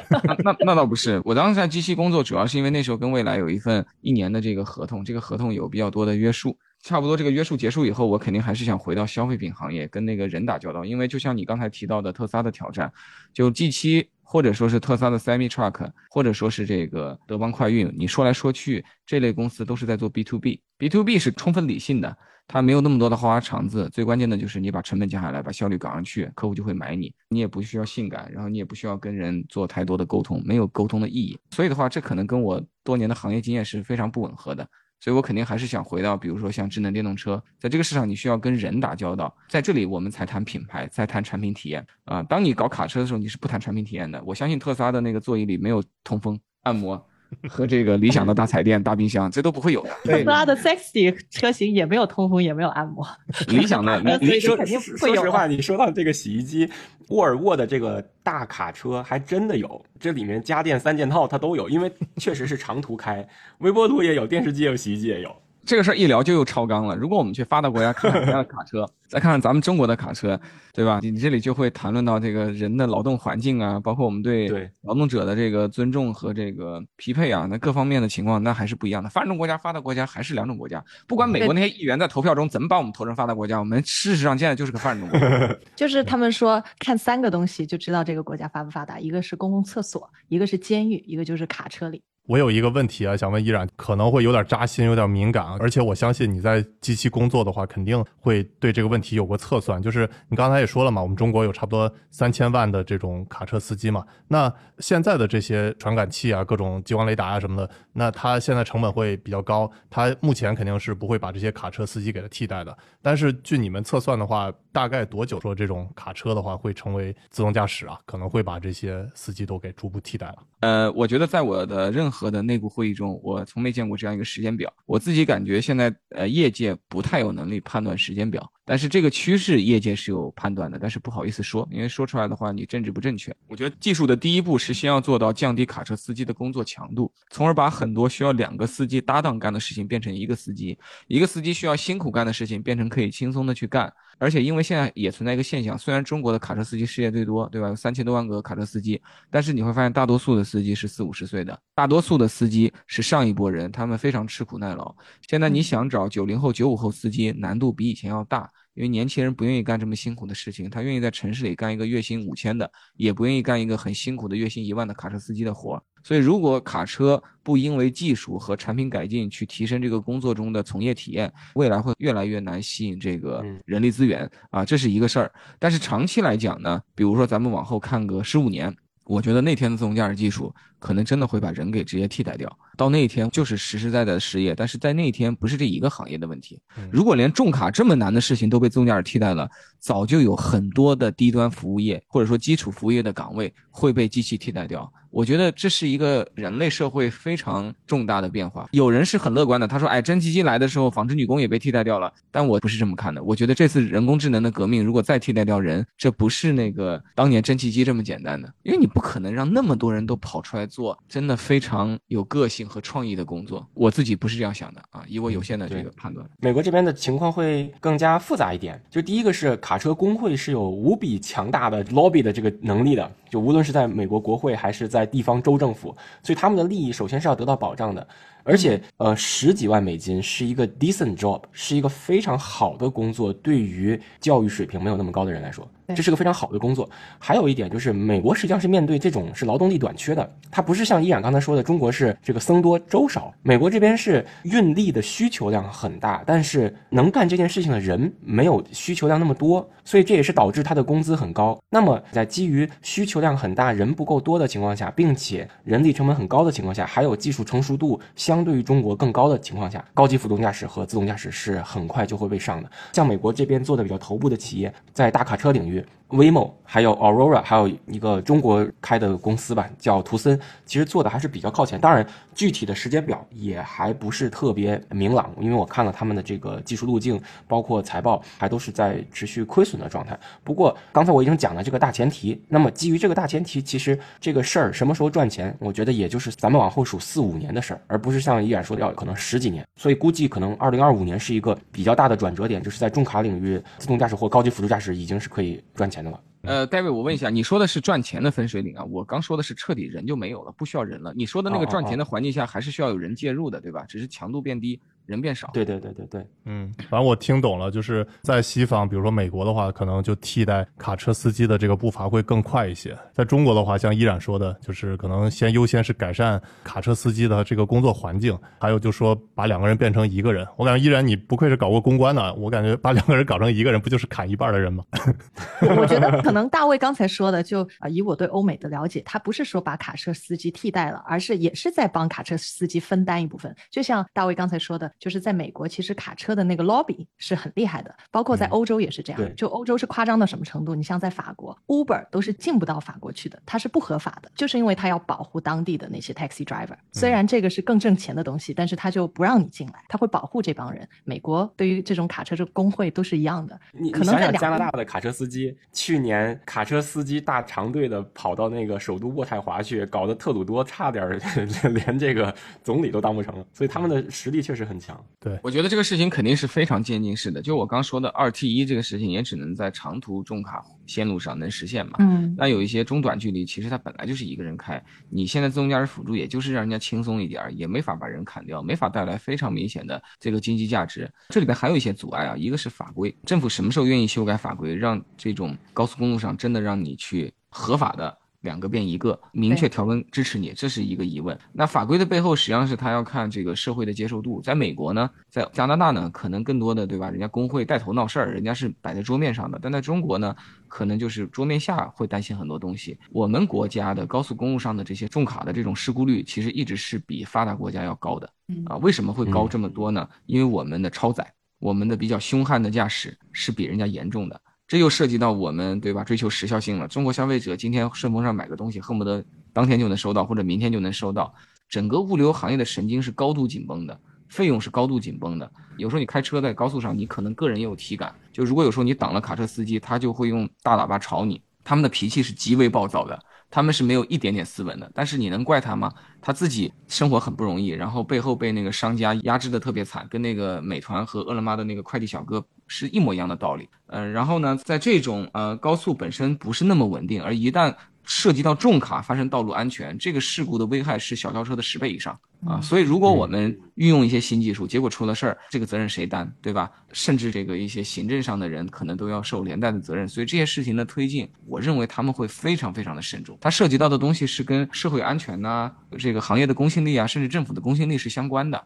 那那倒不是，我当时在机器工作，主要是因为那时候跟未来有一份一年的这个合同，这个合同有比较多的约束。差不多这个约束结束以后，我肯定还是想回到消费品行业，跟那个人打交道。因为就像你刚才提到的特斯拉的挑战，就 G 七或者说是特斯拉的 Semi Truck，或者说是这个德邦快运，你说来说去，这类公司都是在做 B to B，B to B 是充分理性的。它没有那么多的花花肠子，最关键的就是你把成本降下来，把效率搞上去，客户就会买你。你也不需要性感，然后你也不需要跟人做太多的沟通，没有沟通的意义。所以的话，这可能跟我多年的行业经验是非常不吻合的。所以我肯定还是想回到，比如说像智能电动车，在这个市场你需要跟人打交道，在这里我们才谈品牌，再谈产品体验啊。当你搞卡车的时候，你是不谈产品体验的。我相信特斯拉的那个座椅里没有通风、按摩。和这个理想的大彩电、大冰箱，这都不会有的。特斯拉的 Sexy 车型也没有通风，也没有按摩。理想的，所以你说肯定会有说实话，你说到这个洗衣机，沃尔沃的这个大卡车还真的有，这里面家电三件套它都有，因为确实是长途开，微波炉也有，电视机也有，洗衣机也有。这个事儿一聊就又超纲了。如果我们去发达国家看看人家的卡车，再看看咱们中国的卡车，对吧？你这里就会谈论到这个人的劳动环境啊，包括我们对对劳动者的这个尊重和这个匹配啊，那各方面的情况那还是不一样的。发展中国家、发达国家还是两种国家。不管美国那些议员在投票中怎么把我们投成发达国家，我们事实上现在就是个发展中国家。就是他们说看三个东西就知道这个国家发不发达，一个是公共厕所，一个是监狱，一个就是卡车里。我有一个问题啊，想问依然，可能会有点扎心，有点敏感啊，而且我相信你在机器工作的话，肯定会对这个问题有过测算。就是你刚才也说了嘛，我们中国有差不多三千万的这种卡车司机嘛，那现在的这些传感器啊，各种激光雷达啊什么的，那它现在成本会比较高，它目前肯定是不会把这些卡车司机给它替代的。但是据你们测算的话，大概多久说这种卡车的话会成为自动驾驶啊？可能会把这些司机都给逐步替代了。呃，我觉得在我的任何的内部会议中，我从没见过这样一个时间表。我自己感觉现在呃，业界不太有能力判断时间表，但是这个趋势业界是有判断的，但是不好意思说，因为说出来的话你政治不正确。我觉得技术的第一步是先要做到降低卡车司机的工作强度，从而把很多需要两个司机搭档干的事情变成一个司机，一个司机需要辛苦干的事情变成可以轻松的去干。而且因为现在也存在一个现象，虽然中国的卡车司机失业最多，对吧？有三千多万个卡车司机，但是你会发现大多数的司机是四五十岁的，大多数的司机是上一波人，他们非常吃苦耐劳。现在你想找九零后、九五后司机，难度比以前要大。因为年轻人不愿意干这么辛苦的事情，他愿意在城市里干一个月薪五千的，也不愿意干一个很辛苦的月薪一万的卡车司机的活。所以，如果卡车不因为技术和产品改进去提升这个工作中的从业体验，未来会越来越难吸引这个人力资源啊，这是一个事儿。但是长期来讲呢，比如说咱们往后看个十五年。我觉得那天的自动驾驶技术可能真的会把人给直接替代掉。到那一天就是实实在在的失业，但是在那一天不是这一个行业的问题。如果连重卡这么难的事情都被自动驾驶替代了，早就有很多的低端服务业或者说基础服务业的岗位会被机器替代掉。我觉得这是一个人类社会非常重大的变化。有人是很乐观的，他说：“哎，蒸汽机来的时候，纺织女工也被替代掉了。”但我不是这么看的。我觉得这次人工智能的革命，如果再替代掉人，这不是那个当年蒸汽机这么简单的，因为你不可能让那么多人都跑出来做真的非常有个性和创意的工作。我自己不是这样想的啊，以我有限的这个判断。美国这边的情况会更加复杂一点。就第一个是卡车工会是有无比强大的 lobby 的这个能力的，就无论是在美国国会还是在地方州政府。所以他们的利益首先是要得到保障的，而且呃十几万美金是一个 decent job，是一个非常好的工作，对于教育水平没有那么高的人来说。这是个非常好的工作。还有一点就是，美国实际上是面对这种是劳动力短缺的，它不是像依然刚才说的，中国是这个僧多粥少。美国这边是运力的需求量很大，但是能干这件事情的人没有需求量那么多，所以这也是导致它的工资很高。那么在基于需求量很大、人不够多的情况下，并且人力成本很高的情况下，还有技术成熟度相对于中国更高的情况下，高级辅助驾驶和自动驾驶是很快就会被上的。像美国这边做的比较头部的企业，在大卡车领域。голове Waymo，还有 Aurora，还有一个中国开的公司吧，叫图森，其实做的还是比较靠前。当然，具体的时间表也还不是特别明朗，因为我看了他们的这个技术路径，包括财报，还都是在持续亏损的状态。不过，刚才我已经讲了这个大前提，那么基于这个大前提，其实这个事儿什么时候赚钱，我觉得也就是咱们往后数四五年的事儿，而不是像依然说的要可能十几年。所以估计可能二零二五年是一个比较大的转折点，就是在重卡领域，自动驾驶或高级辅助驾驶已经是可以赚钱。钱的了，呃，戴维，我问一下，你说的是赚钱的分水岭啊？我刚说的是彻底人就没有了，不需要人了。你说的那个赚钱的环境下，还是需要有人介入的，对吧？只是强度变低。人变少，对对对对对，嗯，反正我听懂了，就是在西方，比如说美国的话，可能就替代卡车司机的这个步伐会更快一些。在中国的话，像依然说的，就是可能先优先是改善卡车司机的这个工作环境，还有就说把两个人变成一个人。我感觉依然你不愧是搞过公关的，我感觉把两个人搞成一个人，不就是砍一半的人吗？我觉得可能大卫刚才说的，就啊，以我对欧美的了解，他不是说把卡车司机替代了，而是也是在帮卡车司机分担一部分。就像大卫刚才说的。就是在美国，其实卡车的那个 lobby 是很厉害的，包括在欧洲也是这样。就欧洲是夸张到什么程度？你像在法国，Uber 都是进不到法国去的，它是不合法的，就是因为它要保护当地的那些 taxi driver。虽然这个是更挣钱的东西，但是它就不让你进来，它会保护这帮人。美国对于这种卡车这工会都是一样的。你想想加拿大的卡车司机，去年卡车司机大长队的跑到那个首都渥太华去，搞得特鲁多差点 连这个总理都当不成了。所以他们的实力确实很强。对，我觉得这个事情肯定是非常渐进式的。就我刚说的二 T 一这个事情，也只能在长途重卡线路上能实现嘛。嗯，那有一些中短距离，其实它本来就是一个人开。你现在自动驾驶辅助，也就是让人家轻松一点，也没法把人砍掉，没法带来非常明显的这个经济价值。这里边还有一些阻碍啊，一个是法规，政府什么时候愿意修改法规，让这种高速公路上真的让你去合法的。两个变一个，明确条文支持你，这是一个疑问。那法规的背后实际上是他要看这个社会的接受度。在美国呢，在加拿大呢，可能更多的对吧？人家工会带头闹事儿，人家是摆在桌面上的。但在中国呢，可能就是桌面下会担心很多东西。我们国家的高速公路上的这些重卡的这种事故率，其实一直是比发达国家要高的。啊，为什么会高这么多呢？因为我们的超载，我们的比较凶悍的驾驶是比人家严重的。这又涉及到我们对吧？追求时效性了。中国消费者今天顺丰上买个东西，恨不得当天就能收到，或者明天就能收到。整个物流行业的神经是高度紧绷的，费用是高度紧绷的。有时候你开车在高速上，你可能个人也有体感，就如果有时候你挡了卡车司机，他就会用大喇叭吵你，他们的脾气是极为暴躁的。他们是没有一点点斯文的，但是你能怪他吗？他自己生活很不容易，然后背后被那个商家压制的特别惨，跟那个美团和饿了么的那个快递小哥是一模一样的道理。嗯，然后呢，在这种呃高速本身不是那么稳定，而一旦涉及到重卡发生道路安全，这个事故的危害是小轿车的十倍以上啊！所以如果我们运用一些新技术，结果出了事儿，这个责任谁担，对吧？甚至这个一些行政上的人可能都要受连带的责任。所以这些事情的推进，我认为他们会非常非常的慎重。它涉及到的东西是跟社会安全呐、这个行业的公信力啊，甚至政府的公信力是相关的。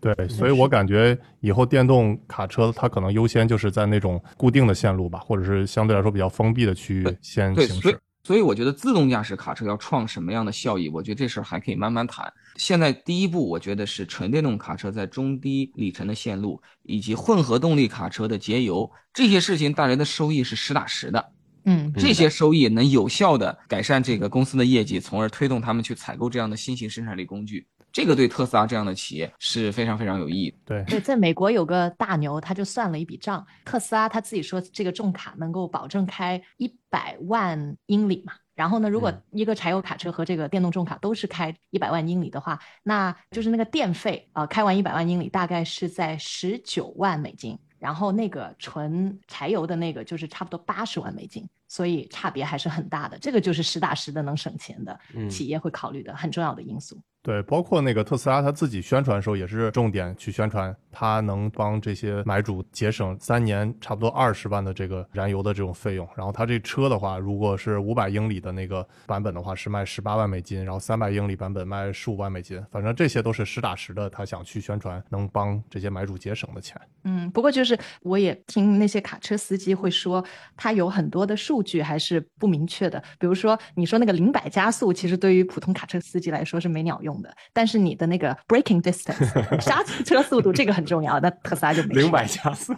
对，所以我感觉以后电动卡车它可能优先就是在那种固定的线路吧，或者是相对来说比较封闭的区域先行驶。所以我觉得自动驾驶卡车要创什么样的效益，我觉得这事儿还可以慢慢谈。现在第一步，我觉得是纯电动卡车在中低里程的线路以及混合动力卡车的节油这些事情带来的收益是实打实的。嗯，这些收益能有效的改善这个公司的业绩，从而推动他们去采购这样的新型生产力工具。这个对特斯拉这样的企业是非常非常有意义的。对，对，在美国有个大牛，他就算了一笔账，特斯拉他自己说这个重卡能够保证开一百万英里嘛。然后呢，如果一个柴油卡车和这个电动重卡都是开一百万英里的话，那就是那个电费啊、呃，开完一百万英里大概是在十九万美金。然后那个纯柴油的那个就是差不多八十万美金，所以差别还是很大的。这个就是实打实的能省钱的企业会考虑的很重要的因素。对，包括那个特斯拉他自己宣传的时候也是重点去宣传，它能帮这些买主节省三年差不多二十万的这个燃油的这种费用。然后它这车的话，如果是五百英里的那个版本的话，是卖十八万美金，然后三百英里版本卖十五万美金。反正这些都是实打实的，他想去宣传能帮这些买主节省的钱。嗯，不过就是我也听那些卡车司机会说，他有很多的数据还是不明确的。比如说你说那个零百加速，其实对于普通卡车司机来说是没鸟用。用的，但是你的那个 braking distance 刹车速度这个很重要，那特斯拉就没零百加速。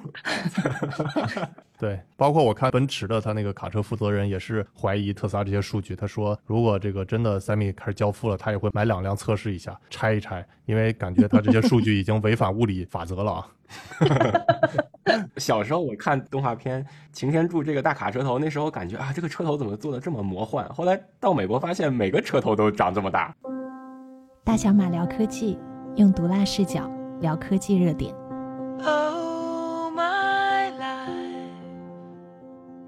对，包括我看奔驰的他那个卡车负责人也是怀疑特斯拉这些数据，他说如果这个真的 Semi 开始交付了，他也会买两辆测试一下，拆一拆，因为感觉他这些数据已经违反物理法则了啊。小时候我看动画片《擎天柱》这个大卡车头，那时候感觉啊，这个车头怎么做的这么魔幻？后来到美国发现每个车头都长这么大。大小马聊科技，用毒辣视角聊科技热点。Oh, my life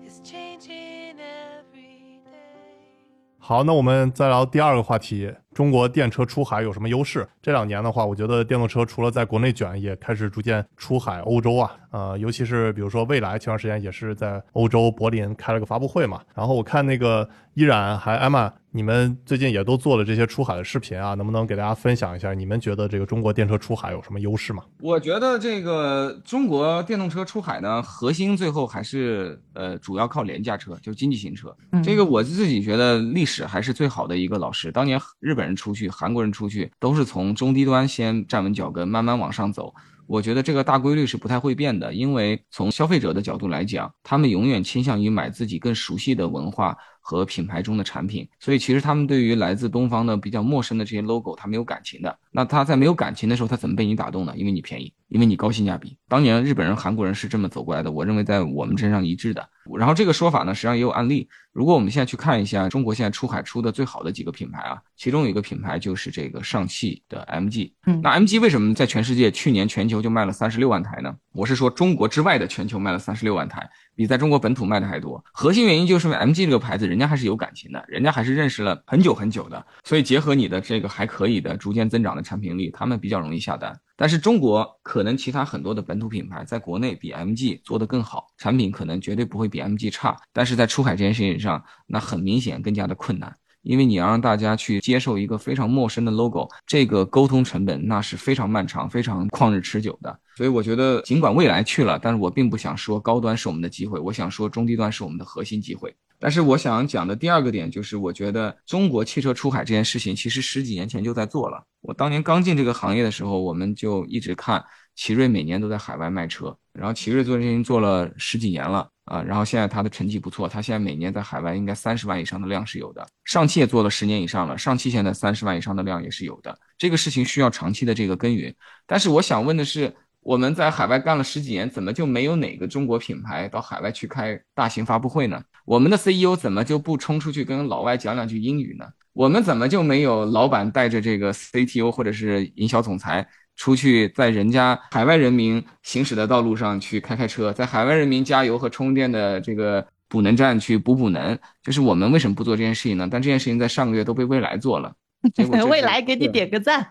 is changing every day. 好，那我们再聊第二个话题：中国电车出海有什么优势？这两年的话，我觉得电动车除了在国内卷，也开始逐渐出海欧洲啊。呃，尤其是比如说蔚来，前段时间也是在欧洲柏林开了个发布会嘛。然后我看那个依然还艾玛，你们最近也都做了这些出海的视频啊，能不能给大家分享一下？你们觉得这个中国电车出海有什么优势吗？我觉得这个中国电动车出海呢，核心最后还是呃主要靠廉价车，就是经济型车。嗯这个我自己觉得历史还是最好的一个老师。当年日本人出去，韩国人出去，都是从中低端先站稳脚跟，慢慢往上走。我觉得这个大规律是不太会变的，因为从消费者的角度来讲，他们永远倾向于买自己更熟悉的文化和品牌中的产品，所以其实他们对于来自东方的比较陌生的这些 logo，他没有感情的。那他在没有感情的时候，他怎么被你打动呢？因为你便宜，因为你高性价比。当年日本人、韩国人是这么走过来的，我认为在我们身上一致的。然后这个说法呢，实际上也有案例。如果我们现在去看一下中国现在出海出的最好的几个品牌啊，其中有一个品牌就是这个上汽的 MG。嗯那 MG 为什么在全世界去年全球就卖了三十六万台呢？我是说中国之外的全球卖了三十六万台，比在中国本土卖的还多。核心原因就是 MG 这个牌子，人家还是有感情的，人家还是认识了很久很久的，所以结合你的这个还可以的逐渐增长的产品力，他们比较容易下单。但是中国可能其他很多的本土品牌在国内比 MG 做得更好，产品可能绝对不会比 MG 差，但是在出海这件事情上，那很明显更加的困难。因为你要让大家去接受一个非常陌生的 logo，这个沟通成本那是非常漫长、非常旷日持久的。所以我觉得，尽管未来去了，但是我并不想说高端是我们的机会，我想说中低端是我们的核心机会。但是我想讲的第二个点就是，我觉得中国汽车出海这件事情，其实十几年前就在做了。我当年刚进这个行业的时候，我们就一直看奇瑞每年都在海外卖车，然后奇瑞做这件事情做了十几年了啊，然后现在它的成绩不错，它现在每年在海外应该三十万以上的量是有的。上汽也做了十年以上了，上汽现在三十万以上的量也是有的。这个事情需要长期的这个耕耘。但是我想问的是，我们在海外干了十几年，怎么就没有哪个中国品牌到海外去开大型发布会呢？我们的 CEO 怎么就不冲出去跟老外讲两句英语呢？我们怎么就没有老板带着这个 CTO 或者是营销总裁出去，在人家海外人民行驶的道路上去开开车，在海外人民加油和充电的这个补能站去补补能？就是我们为什么不做这件事情呢？但这件事情在上个月都被蔚来做了。未来给你点个赞。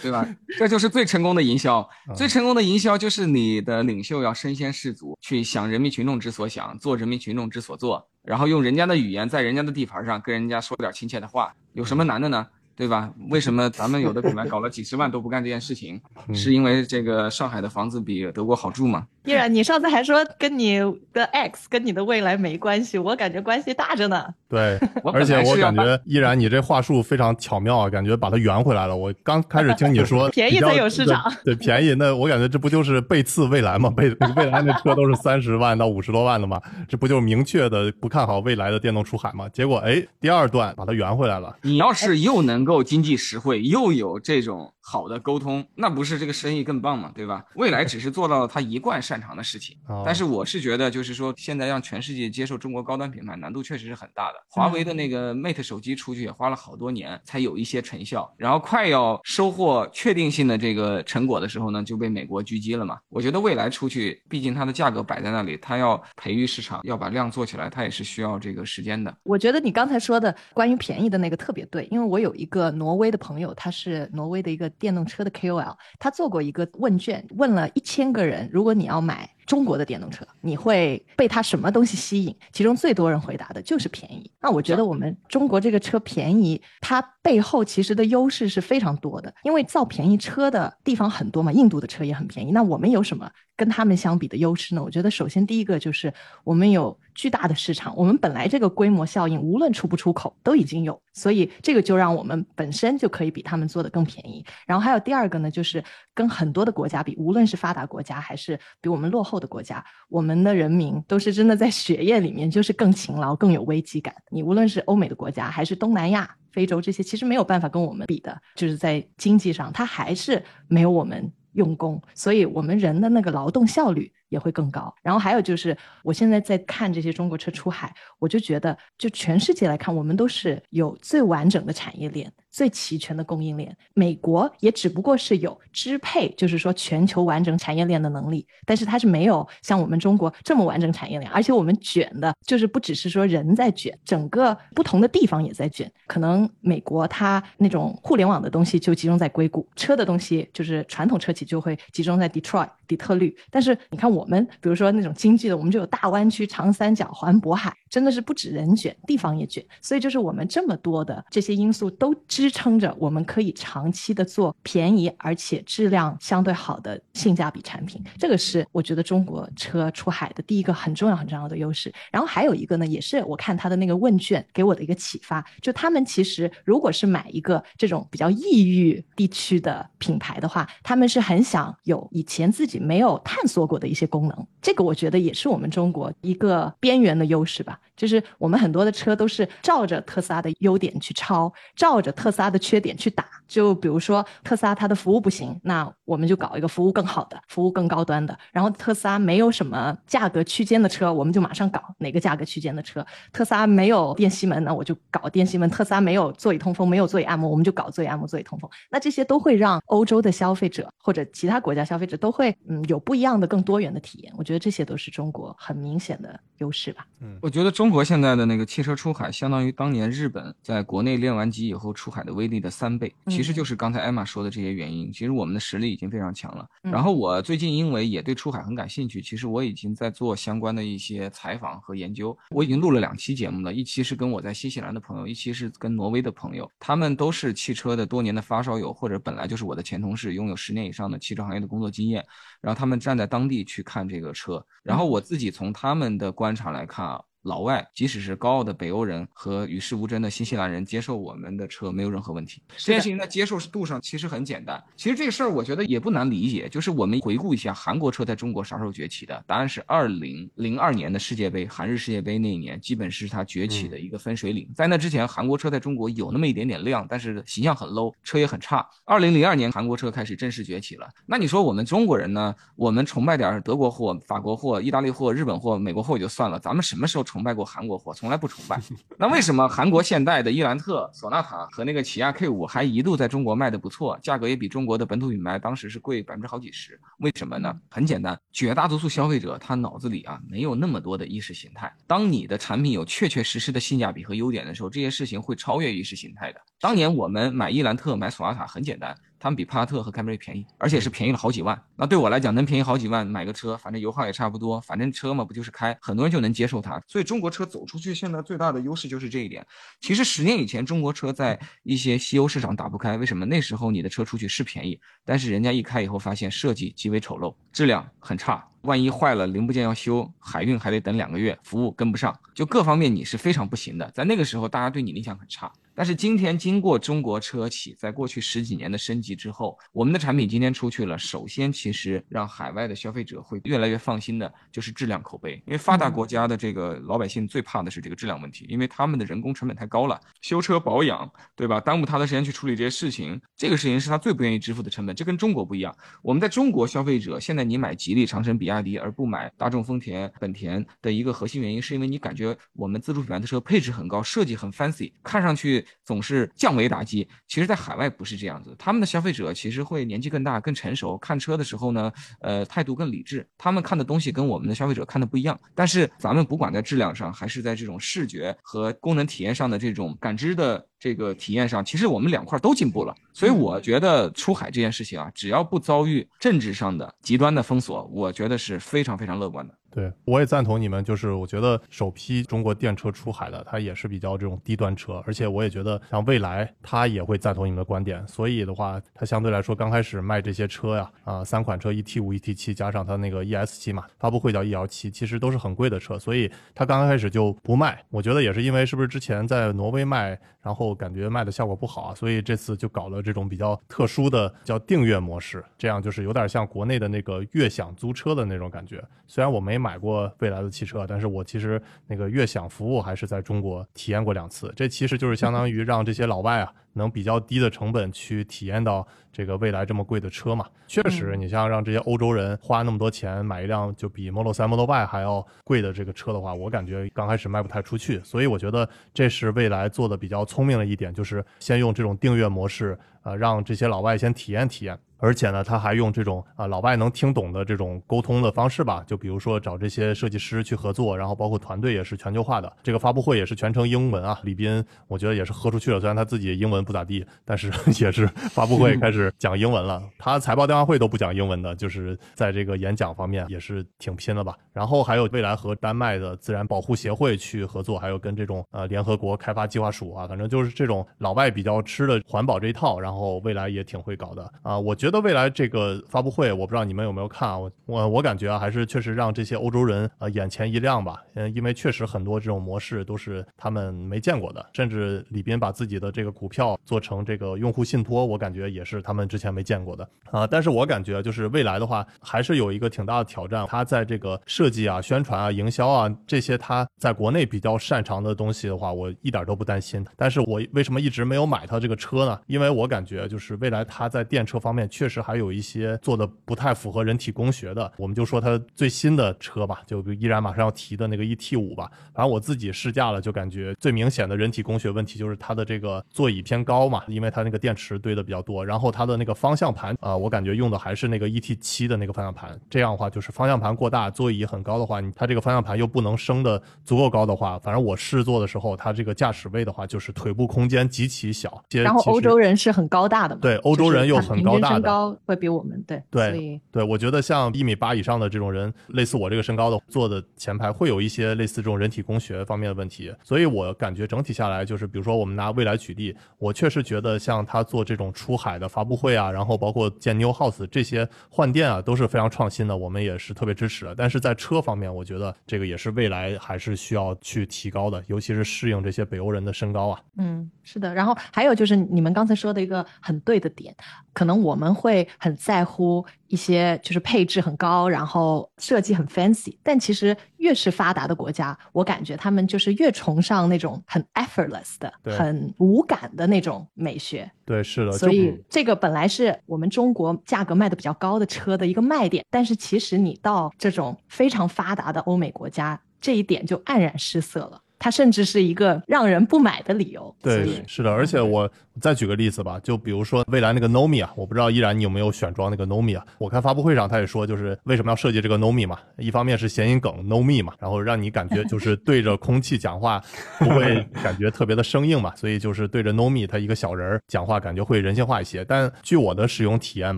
对吧？这就是最成功的营销。最成功的营销就是你的领袖要身先士卒，去想人民群众之所想，做人民群众之所做，然后用人家的语言，在人家的地盘上跟人家说点亲切的话，有什么难的呢？对吧？为什么咱们有的品牌搞了几十万都不干这件事情？是因为这个上海的房子比德国好住吗？依然，你上次还说跟你的 X 跟你的未来没关系，我感觉关系大着呢。对，而且我感觉依然你这话术非常巧妙啊，感觉把它圆回来了。我刚开始听你说便宜才有市场对，对便宜，那我感觉这不就是背刺未来吗？背未来那车都是三十万到五十多万的嘛，这不就是明确的不看好未来的电动出海吗？结果哎，第二段把它圆回来了。你要是又能够经济实惠，又有这种好的沟通，那不是这个生意更棒嘛？对吧？未来只是做到了他一贯擅长的事情，哦但是我是觉得，就是说现在让全世界接受中国高端品牌，难度确实是很大的。华为的那个 Mate 手机出去也花了好多年才有一些成效，然后快要收获确定性的这个成果的时候呢，就被美国狙击了嘛。我觉得未来出去，毕竟它的价格摆在那里，它要培育市场，要把量做起来，它也是需要这个时间的。我觉得你刚才说的关于便宜的那个特别对，因为我有一个挪威的朋友，他是挪威的一个电动车的 KOL，他做过一个问卷，问了一千个人，如果你要买中国的电动车，你会被它什么东西吸引？其中最多人回答的就是便宜。那我觉得我们中国这个车便宜，它背后其实的优势是非常多的，因为造便宜车的地方很多嘛，印度的车也很便宜。那我们有什么跟他们相比的优势呢？我觉得首先第一个就是我们有巨大的市场，我们本来这个规模效应，无论出不出口都已经有，所以这个就让我们本身就可以比他们做的更便宜。然后还有第二个呢，就是跟很多的国家比，无论是发达国家还是比我们落后的国家，我们的人民都是真的在血液里面就是更勤劳、更有危机感。你无论是欧美的国家还是东南亚。非洲这些其实没有办法跟我们比的，就是在经济上，他还是没有我们用功，所以我们人的那个劳动效率也会更高。然后还有就是，我现在在看这些中国车出海，我就觉得，就全世界来看，我们都是有最完整的产业链、最齐全的供应链。美国也只不过是有支配，就是说全球完整产业链的能力，但是它是没有像我们中国这么完整产业链，而且我们卷的就是不只是说人在卷，整个不同的地方也在卷。可能美国它那种互联网的东西就集中在硅谷，车的东西就是传统车企就会集中在 Detroit 底特律。但是你看我们，比如说那种经济的，我们就有大湾区、长三角、环渤海，真的是不止人卷，地方也卷。所以就是我们这么多的这些因素都支撑着我们可以长期的做便宜而且质量相对好的性价比产品。这个是我觉得中国车出海的第一个很重要很重要的优势。然后还有一个呢，也是我看他的那个问卷给我的一个启发，就他们其实如果是买一个这种比较异域地区的品牌的话，他们是很想有以前自己没有探索过的一些功能。这个我觉得也是我们中国一个边缘的优势吧。就是我们很多的车都是照着特斯拉的优点去抄，照着特斯拉的缺点去打。就比如说特斯拉它的服务不行，那我们就搞一个服务更好的、服务更高端的。然后特斯拉没有什么价格区间的车，我们就马上搞哪个价格区间的车。特斯拉没有电吸门，那我就搞电吸门；特斯拉没有座椅通风，没有座椅按摩，我们就搞座椅按摩、座椅通风。那这些都会让欧洲的消费者或者其他国家消费者都会嗯有不一样的、更多元的体验。我觉得这些都是中国很明显的优势吧。嗯我觉得中国现在的那个汽车出海，相当于当年日本在国内练完级以后出海的威力的三倍，嗯其实就是刚才艾玛说的这些原因。其实我们的实力已经非常强了。嗯然后我最近因为也对出海很感兴趣，其实我已经在做相关的一些采访和研究。我已经录了两期节目了，一期是跟我在新西兰的朋友，一期是跟挪威的朋友，他们都是汽车的多年的发烧友，或者本来就是我的前同事，拥有十年以上的汽车行业的工作经验。然后他们站在当地去看这个车，然后我自己从他们的观察来看啊。老外，即使是高傲的北欧人和与世无争的新西兰人，接受我们的车没有任何问题。这件事情在接受度上其实很简单。其实这个事儿我觉得也不难理解，就是我们回顾一下韩国车在中国啥时候崛起的？答案是二零零二年的世界杯，韩日世界杯那一年，基本是它崛起的一个分水岭。在那之前，韩国车在中国有那么一点点量，但是形象很 low，车也很差。二零零二年，韩国车开始正式崛起了。那你说我们中国人呢？我们崇拜点德国货、法国货、意大利货、日本货、美国货也就算了，咱们什么时候崇拜过韩国货？从来不崇拜。那为什么韩国现代的伊兰特、索纳塔和那个起亚 K 五还一度在中国卖的不错，价格也比中国的本土品牌当时是贵百分之好几十？为什么呢？很简单，绝大多数消费者他脑子里啊没有那么多的意识形态。当你的产品有确确实实的性价比和优点的时候，这些事情会超越意识形态的。当年我们买伊兰特、买索纳塔很简单。他们比帕萨特和凯美瑞便宜，而且是便宜了好几万。那对我来讲，能便宜好几万买个车，反正油耗也差不多，反正车嘛不就是开，很多人就能接受它。所以中国车走出去，现在最大的优势就是这一点。其实十年以前，中国车在一些西欧市场打不开，为什么？那时候你的车出去是便宜，但是人家一开以后发现设计极为丑陋，质量很差。万一坏了，零部件要修，海运还得等两个月，服务跟不上，就各方面你是非常不行的。在那个时候，大家对你印象很差。但是今天经过中国车企在过去十几年的升级之后，我们的产品今天出去了。首先，其实让海外的消费者会越来越放心的，就是质量口碑。因为发达国家的这个老百姓最怕的是这个质量问题，因为他们的人工成本太高了，修车保养，对吧？耽误他的时间去处理这些事情，这个事情是他最不愿意支付的成本。这跟中国不一样。我们在中国消费者现在你买吉利、长城、比亚迪而不买大众、丰田、本田的一个核心原因，是因为你感觉我们自主品牌的车配置很高，设计很 fancy，看上去总是。降维打击，其实，在海外不是这样子。他们的消费者其实会年纪更大、更成熟，看车的时候呢，呃，态度更理智。他们看的东西跟我们的消费者看的不一样。但是，咱们不管在质量上，还是在这种视觉和功能体验上的这种感知的这个体验上，其实我们两块都进步了。所以，我觉得出海这件事情啊，只要不遭遇政治上的极端的封锁，我觉得是非常非常乐观的。对，我也赞同你们，就是我觉得首批中国电车出海的，它也是比较这种低端车，而且我也觉得像未来，它也会赞同你们的观点。所以的话，它相对来说刚开始卖这些车呀，啊，三款车，ET 五、ET 七，加上它那个 ES 七嘛，发布会叫 E L 七，其实都是很贵的车，所以它刚开始就不卖。我觉得也是因为是不是之前在挪威卖，然后感觉卖的效果不好啊，所以这次就搞了这种比较特殊的叫订阅模式，这样就是有点像国内的那个悦享租车的那种感觉。虽然我没买过未来。的汽车，但是我其实那个悦享服务还是在中国体验过两次，这其实就是相当于让这些老外啊能比较低的成本去体验到这个未来这么贵的车嘛。确实，你像让这些欧洲人花那么多钱买一辆就比 Model 3、Model Y 还要贵的这个车的话，我感觉刚开始卖不太出去。所以我觉得这是未来做的比较聪明的一点，就是先用这种订阅模式，呃，让这些老外先体验体验。而且呢，他还用这种啊老外能听懂的这种沟通的方式吧，就比如说找这些设计师去合作，然后包括团队也是全球化的。这个发布会也是全程英文啊，李斌我觉得也是喝出去了，虽然他自己英文不咋地，但是也是发布会开始讲英文了。他财报电话会都不讲英文的，就是在这个演讲方面也是挺拼的吧。然后还有未来和丹麦的自然保护协会去合作，还有跟这种呃联合国开发计划署啊，反正就是这种老外比较吃的环保这一套，然后未来也挺会搞的啊，我觉得。未来这个发布会，我不知道你们有没有看啊？我我我感觉啊，还是确实让这些欧洲人呃眼前一亮吧。嗯，因为确实很多这种模式都是他们没见过的，甚至李斌把自己的这个股票做成这个用户信托，我感觉也是他们之前没见过的啊。但是我感觉就是未来的话，还是有一个挺大的挑战。他在这个设计啊、宣传啊、营销啊这些他在国内比较擅长的东西的话，我一点都不担心。但是我为什么一直没有买他这个车呢？因为我感觉就是未来他在电车方面确实还有一些做的不太符合人体工学的。我们就说它最新的车吧，就依然马上要提的那个 ET 五吧。反正我自己试驾了，就感觉最明显的人体工学问题就是它的这个座椅偏高嘛，因为它那个电池堆的比较多。然后它的那个方向盘啊，我感觉用的还是那个 ET 七的那个方向盘。这样的话，就是方向盘过大，座椅很高的话，你它这个方向盘又不能升的足够高的话，反正我试坐的时候，它这个驾驶位的话，就是腿部空间极其小。然后欧洲人是很高大的嘛，对，欧洲人又很高大高会比我们对对对，我觉得像一米八以上的这种人，类似我这个身高的坐的前排，会有一些类似这种人体工学方面的问题。所以我感觉整体下来，就是比如说我们拿未来举例，我确实觉得像他做这种出海的发布会啊，然后包括建 New House 这些换电啊，都是非常创新的，我们也是特别支持的。但是在车方面，我觉得这个也是未来还是需要去提高的，尤其是适应这些北欧人的身高啊。嗯，是的。然后还有就是你们刚才说的一个很对的点，可能我们会很在乎一些就是配置很高，然后设计很 fancy。但其实越是发达的国家，我感觉他们就是越崇尚那种很 effortless 的、对很无感的那种美学。对，是的，所以这个本来是我们中国价格卖的比较高的车的一个卖点，但是其实你到这种非常发达的欧美国家，这一点就黯然失色了。它甚至是一个让人不买的理由。对，是的，而且我再举个例子吧，就比如说未来那个 Nomi 啊，我不知道依然你有没有选装那个 Nomi 啊？我看发布会上他也说，就是为什么要设计这个 Nomi 嘛，一方面是谐音梗 Nomi 嘛，然后让你感觉 就是对着空气讲话不会感觉特别的生硬嘛，所以就是对着 Nomi 它一个小人儿讲话感觉会人性化一些。但据我的使用体验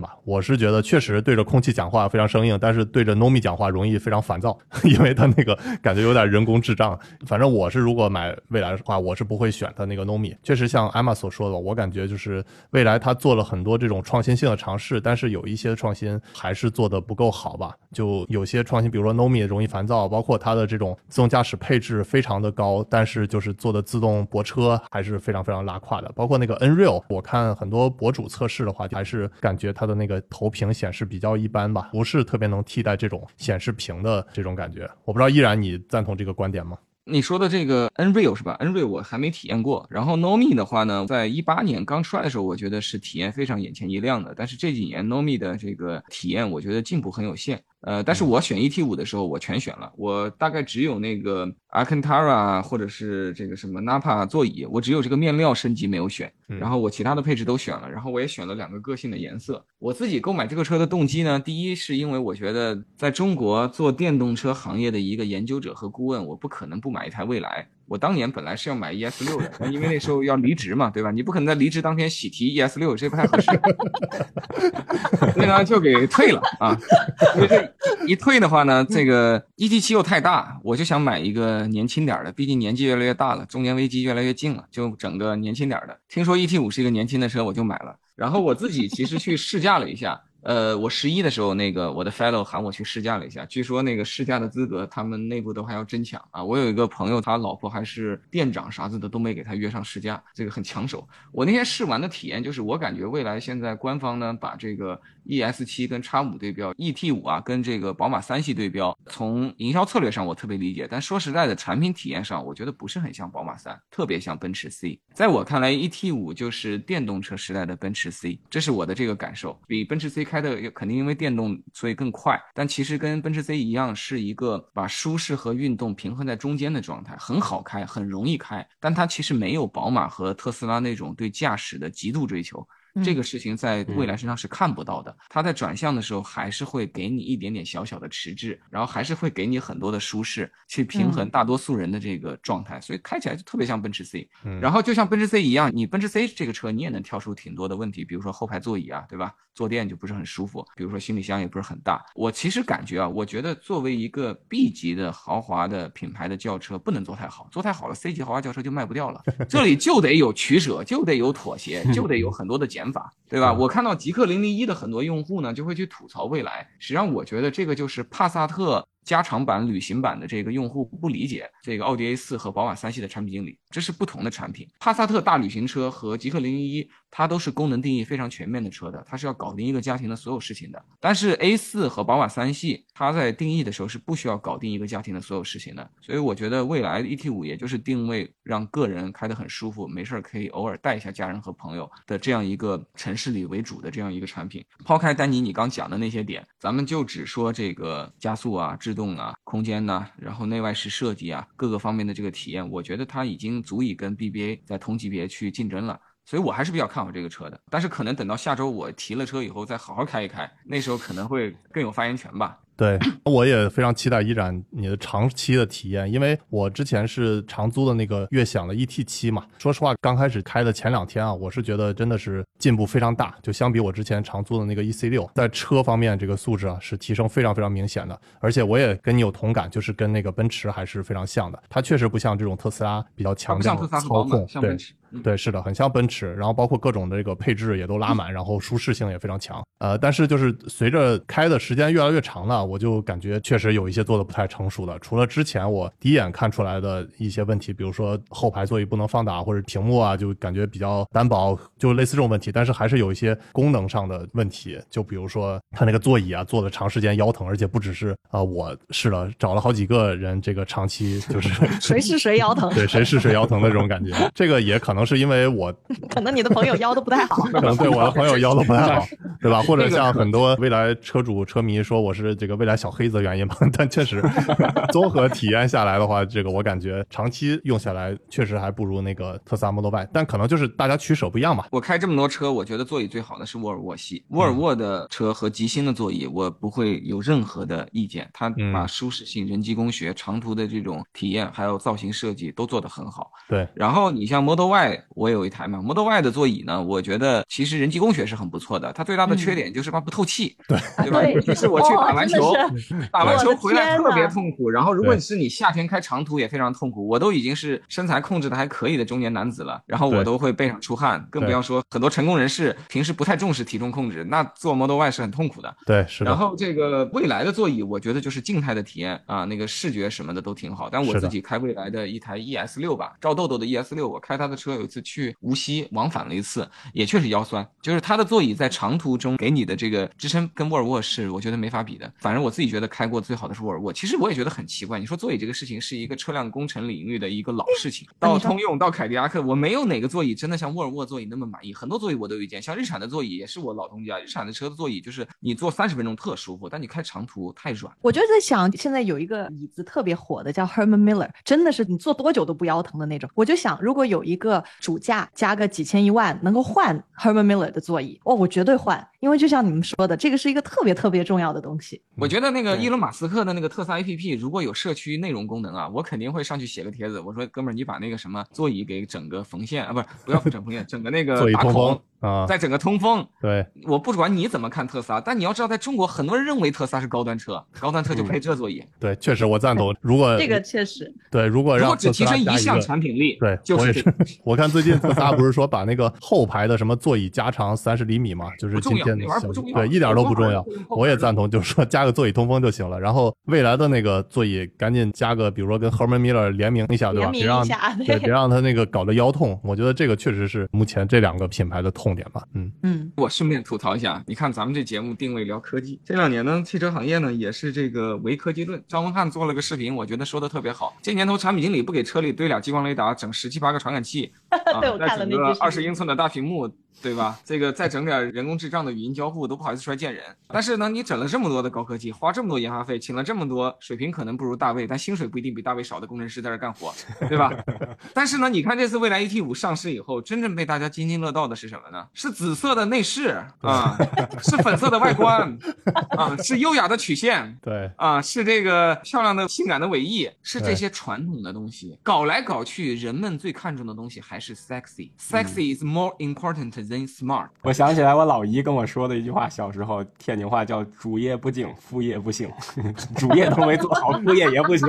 吧，我是觉得确实对着空气讲话非常生硬，但是对着 Nomi 讲话容易非常烦躁，因为它那个感觉有点人工智障。反正我是如果买未来的话，我是不会选它那个 Nomi。确实像艾玛所说的，我感觉就是未来它做了很多这种创新性的尝试，但是有一些创新还是做的不够好吧。就有些创新，比如说 Nomi 容易烦躁，包括它的这种自动驾驶配置非常的高，但是就是做的自动泊车还是非常非常拉胯的。包括那个 Nreal，我看很多博主测试的话，还是感觉它的那个投屏显示比较一般吧，不是特别能替代这种显示屏的这种感觉。我不知道依然你赞同这个观点吗？你说的这个 Nreal 是吧？Nreal 我还没体验过。然后 Nomi 的话呢，在一八年刚出来的时候，我觉得是体验非常眼前一亮的。但是这几年 Nomi 的这个体验，我觉得进步很有限。呃，但是我选 ET 五的时候，我全选了，我大概只有那个 Alcantara 或者是这个什么 Napa 座椅，我只有这个面料升级没有选，然后我其他的配置都选了，然后我也选了两个个性的颜色。我自己购买这个车的动机呢，第一是因为我觉得在中国做电动车行业的一个研究者和顾问，我不可能不买一台蔚来。我当年本来是要买 ES 六的，但因为那时候要离职嘛，对吧？你不可能在离职当天喜提 ES 六，这不太合适，所以呢就给退了啊。因为这一退的话呢，这个 ET 七又太大，我就想买一个年轻点的，毕竟年纪越来越大了，中年危机越来越近了，就整个年轻点的。听说 ET 五是一个年轻的车，我就买了。然后我自己其实去试驾了一下。呃，我十一的时候，那个我的 fellow 喊我去试驾了一下，据说那个试驾的资格，他们内部都还要争抢啊。我有一个朋友，他老婆还是店长啥子的，都没给他约上试驾，这个很抢手。我那天试完的体验就是，我感觉未来现在官方呢，把这个 ES 七跟 X 五对标，ET 五啊跟这个宝马三系对标，从营销策略上我特别理解，但说实在的，产品体验上我觉得不是很像宝马三，特别像奔驰 C。在我看来，ET 五就是电动车时代的奔驰 C，这是我的这个感受，比奔驰 C 开的肯定因为电动所以更快，但其实跟奔驰 C 一样，是一个把舒适和运动平衡在中间的状态，很好开，很容易开，但它其实没有宝马和特斯拉那种对驾驶的极度追求。这个事情在未来身上是看不到的，它在转向的时候还是会给你一点点小小的迟滞，然后还是会给你很多的舒适，去平衡大多数人的这个状态，所以开起来就特别像奔驰 C。然后就像奔驰 C 一样，你奔驰 C 这个车你也能挑出挺多的问题，比如说后排座椅啊，对吧？坐垫就不是很舒服，比如说行李箱也不是很大。我其实感觉啊，我觉得作为一个 B 级的豪华的品牌的轿车，不能做太好，做太好了 C 级豪华轿车就卖不掉了。这里就得有取舍，就得有妥协，就得有很多的减法，对吧？我看到极氪零零一的很多用户呢，就会去吐槽蔚来。实际上，我觉得这个就是帕萨特加长版、旅行版的这个用户不理解这个奥迪 A 四和宝马三系的产品经理，这是不同的产品。帕萨特大旅行车和极氪零零一，它都是功能定义非常全面的车的，它是要搞定一个家庭的所有事情的。但是 A 四和宝马三系，它在定义的时候是不需要搞定一个家庭的所有事情的。所以我觉得未来 ET 五也就是定位让个人开得很舒服，没事儿可以偶尔带一下家人和朋友的这样一个城市里为主的这样一个产品。抛开丹尼你刚讲的那些点，咱们就只说这个加速啊、制动啊、空间呐、然后内外饰设计啊各个方面的这个体验，我觉得它已经足以跟 BBA 在同级别去竞争了。所以我还是比较看好这个车的，但是可能等到下周我提了车以后再好好开一开，那时候可能会更有发言权吧。对，我也非常期待依然你的长期的体验，因为我之前是长租的那个悦享的 ET 七嘛。说实话，刚开始开的前两天啊，我是觉得真的是进步非常大，就相比我之前长租的那个 EC 六，在车方面这个素质啊是提升非常非常明显的。而且我也跟你有同感，就是跟那个奔驰还是非常像的，它确实不像这种特斯拉比较强它不像特斯拉和操控，对像奔驰。嗯对，是的，很像奔驰，然后包括各种的这个配置也都拉满，然后舒适性也非常强。呃，但是就是随着开的时间越来越长了，我就感觉确实有一些做的不太成熟的。除了之前我第一眼看出来的一些问题，比如说后排座椅不能放大，或者屏幕啊就感觉比较单薄，就类似这种问题。但是还是有一些功能上的问题，就比如说它那个座椅啊，坐的长时间腰疼，而且不只是啊、我试了找了好几个人，这个长期就是谁是谁腰疼？对谁是谁腰疼的这种感觉。这个也可能是因为我可能你的朋友腰都不太好。可能对我的朋友腰都不太好，对吧？或者像很多未来车主车迷说我是这个未来小黑子的原因吧，但确实综合体验下来的话，这个我感觉长期用下来确实还不如那个特斯拉 Model Y，但可能就是大家取舍不一样吧。我开这么多车，我觉得座椅最好的是沃尔沃系。沃尔沃的车和极星的座椅，我不会有任何的意见。它嗯把舒适性、人机工学、长途的这种体验，还有造型设计都做得很好。对，然后你像 Model Y，我有一台嘛，Model Y 的座椅呢，我觉得其实人机工学是很不错的。它最大的缺点就是它不透气，对对吧？对尤其是我去打篮球哦，打完球回来特别痛苦。然后如果你是你夏天开长途也非常痛苦，我都已经是身材控制的还可以的中年男子了，然后我都会背上出汗，更不要说很多成功人士平时不太重视体重控制，那做 Model Y 是很痛苦的。对，是的。然后这个未来的座椅，我觉得就是静态的体验啊，那个视觉什么的都挺好。但我自己开未来的一台 ES 六吧，赵豆豆的 ES 六，我开他的车有一次去无锡往返了一次，也确实腰酸。就是他的座椅在长途中给你的这个支撑跟沃尔沃是我觉得没法比的。反正我自己觉得开过最好的是沃尔沃。其实我也觉得很奇怪，你说座椅这个事情是一个车辆工程领域的一个老事情，到通用到凯迪拉克，我没有哪个座椅真的像沃尔沃座椅那么满意。很多座椅我都有意见，像日产的座椅也是我老东家，日产的车的座椅就是你坐三十分钟特舒服，但你开长途太软。我就在想，现在有一个椅子特别火的，叫 Herman Miller，真的是你坐多久都不腰疼的那种。我就想，如果有一个主驾加个几千一万，能够换 Herman Miller 的座椅，哦，我绝对换，因为就像你们说的，这个是一个特别特别重要的东西。我觉得那个伊隆马斯克的那个特斯拉 APP 如果有社区内容功能啊，我肯定会上去写个帖子，我说哥们儿，你把那个什么座椅给整个缝线啊，不是不要整缝线，整个那个座椅通打孔风，啊，在整个通风。对，我不管你怎么看特斯拉，但你要知道，在中国很多人认为特斯拉是高端车，高端车就配这座椅。对，确实我赞同。如果这个确实，对，如果如让特斯果只提升一项产品力，对，就是我也是。我看最近特斯拉不是说把那个后排的什么座椅加长三十厘米嘛，就是今天的消息那玩意儿不重要对，一点都不重要我也赞同，就是说加个座椅通风就行了。然后未来的那个座椅赶紧加个，比如说跟 Herman Miller 联名一下，对吧？联名别让一下对对，别让他那个搞得腰痛。我觉得这个确实是目前这两个品牌的痛点吧。嗯，嗯，我顺便吐槽一下，你看咱们这节目定位聊科技，这两年呢，汽车行业呢也是这个唯科技论。张文瀚做了个视频，我觉得说的特别好。这年头产品经理不给车里堆俩激光雷达，整十七八个传感器，啊 对我看了再整个二十英寸的大屏幕，对吧？这个再整点人工智障的语音交互，都不好意思出来见人。但是呢，你整了这么多的高科技，花这么多研发费，请了这么多水平可能不如大卫，但薪水不一定比大卫少的工程师在这干活，对吧？但是呢，你看这次蔚来 ET 五上市以后，真正被大家津津乐道的是什么呢？是紫色的内饰啊，是粉色的外观啊，是优雅的曲线。对，啊，是这个漂亮的、性感的尾翼，是这些传统的东西。搞来搞去，人们最看重的东西还是 sexy。Sexy is more important than smart。我想起来我老姨跟我说的一句话，小时候天津话叫“主业不精，副业不行”，主业都没做好，副业也不行。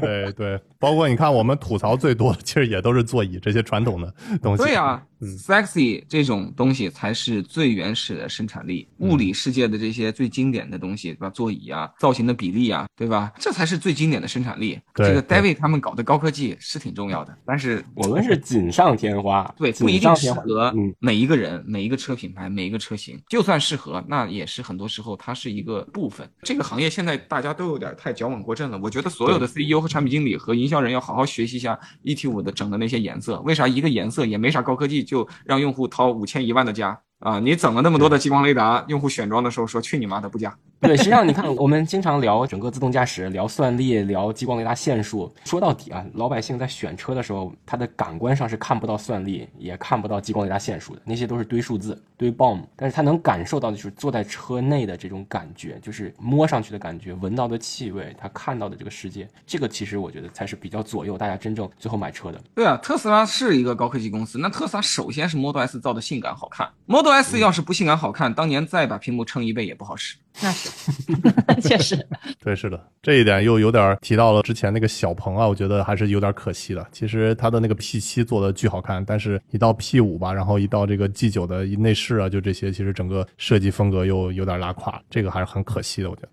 对对，包括你看我们吐槽最多的，其实也都是座椅这些传统的东西。对啊、嗯 s e x y 这种东西才是最原始的生产力，物理世界的这些最经典的东西，对吧？座椅啊，造型的比例啊，对吧？这才是最经典的生产力。对这个 David 他们搞的高科技是挺重要的，但是我们是锦上添花，对，不一定。适合嗯，每一个人、每一个车品牌、每一个车型。就算适合，那也是很多时候它是一个部分。这个行业现在大家都有点太矫枉过正了。我觉得所有的 CEO 和产品经理和营销人要好好学习一下 ET 五的整的那些颜色。为啥一个颜色也没啥高科技，就让用户掏五千一万的加？啊，你整了那么多的激光雷达，用户选装的时候说去你妈的不加。对，实际上你看，我们经常聊整个自动驾驶，聊算力，聊激光雷达线数。说到底啊，老百姓在选车的时候，他的感官上是看不到算力，也看不到激光雷达线数的，那些都是堆数字、堆 BOM。但是他能感受到的就是坐在车内的这种感觉，就是摸上去的感觉，闻到的气味，他看到的这个世界。这个其实我觉得才是比较左右大家真正最后买车的。对啊，特斯拉是一个高科技公司，那特斯拉首先是 Model S 造的性感好看，Model S 要是不性感好看，当年再把屏幕撑一倍也不好使。那是，确实，对，是的，这一点又有点提到了之前那个小鹏啊，我觉得还是有点可惜的。其实它的那个 P 七做的巨好看，但是一到 P 五吧，然后一到这个 G 九的内饰啊，就这些，其实整个设计风格又有点拉垮，这个还是很可惜的，我觉得。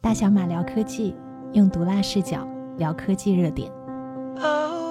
大小马聊科技，用毒辣视角聊科技热点。Oh,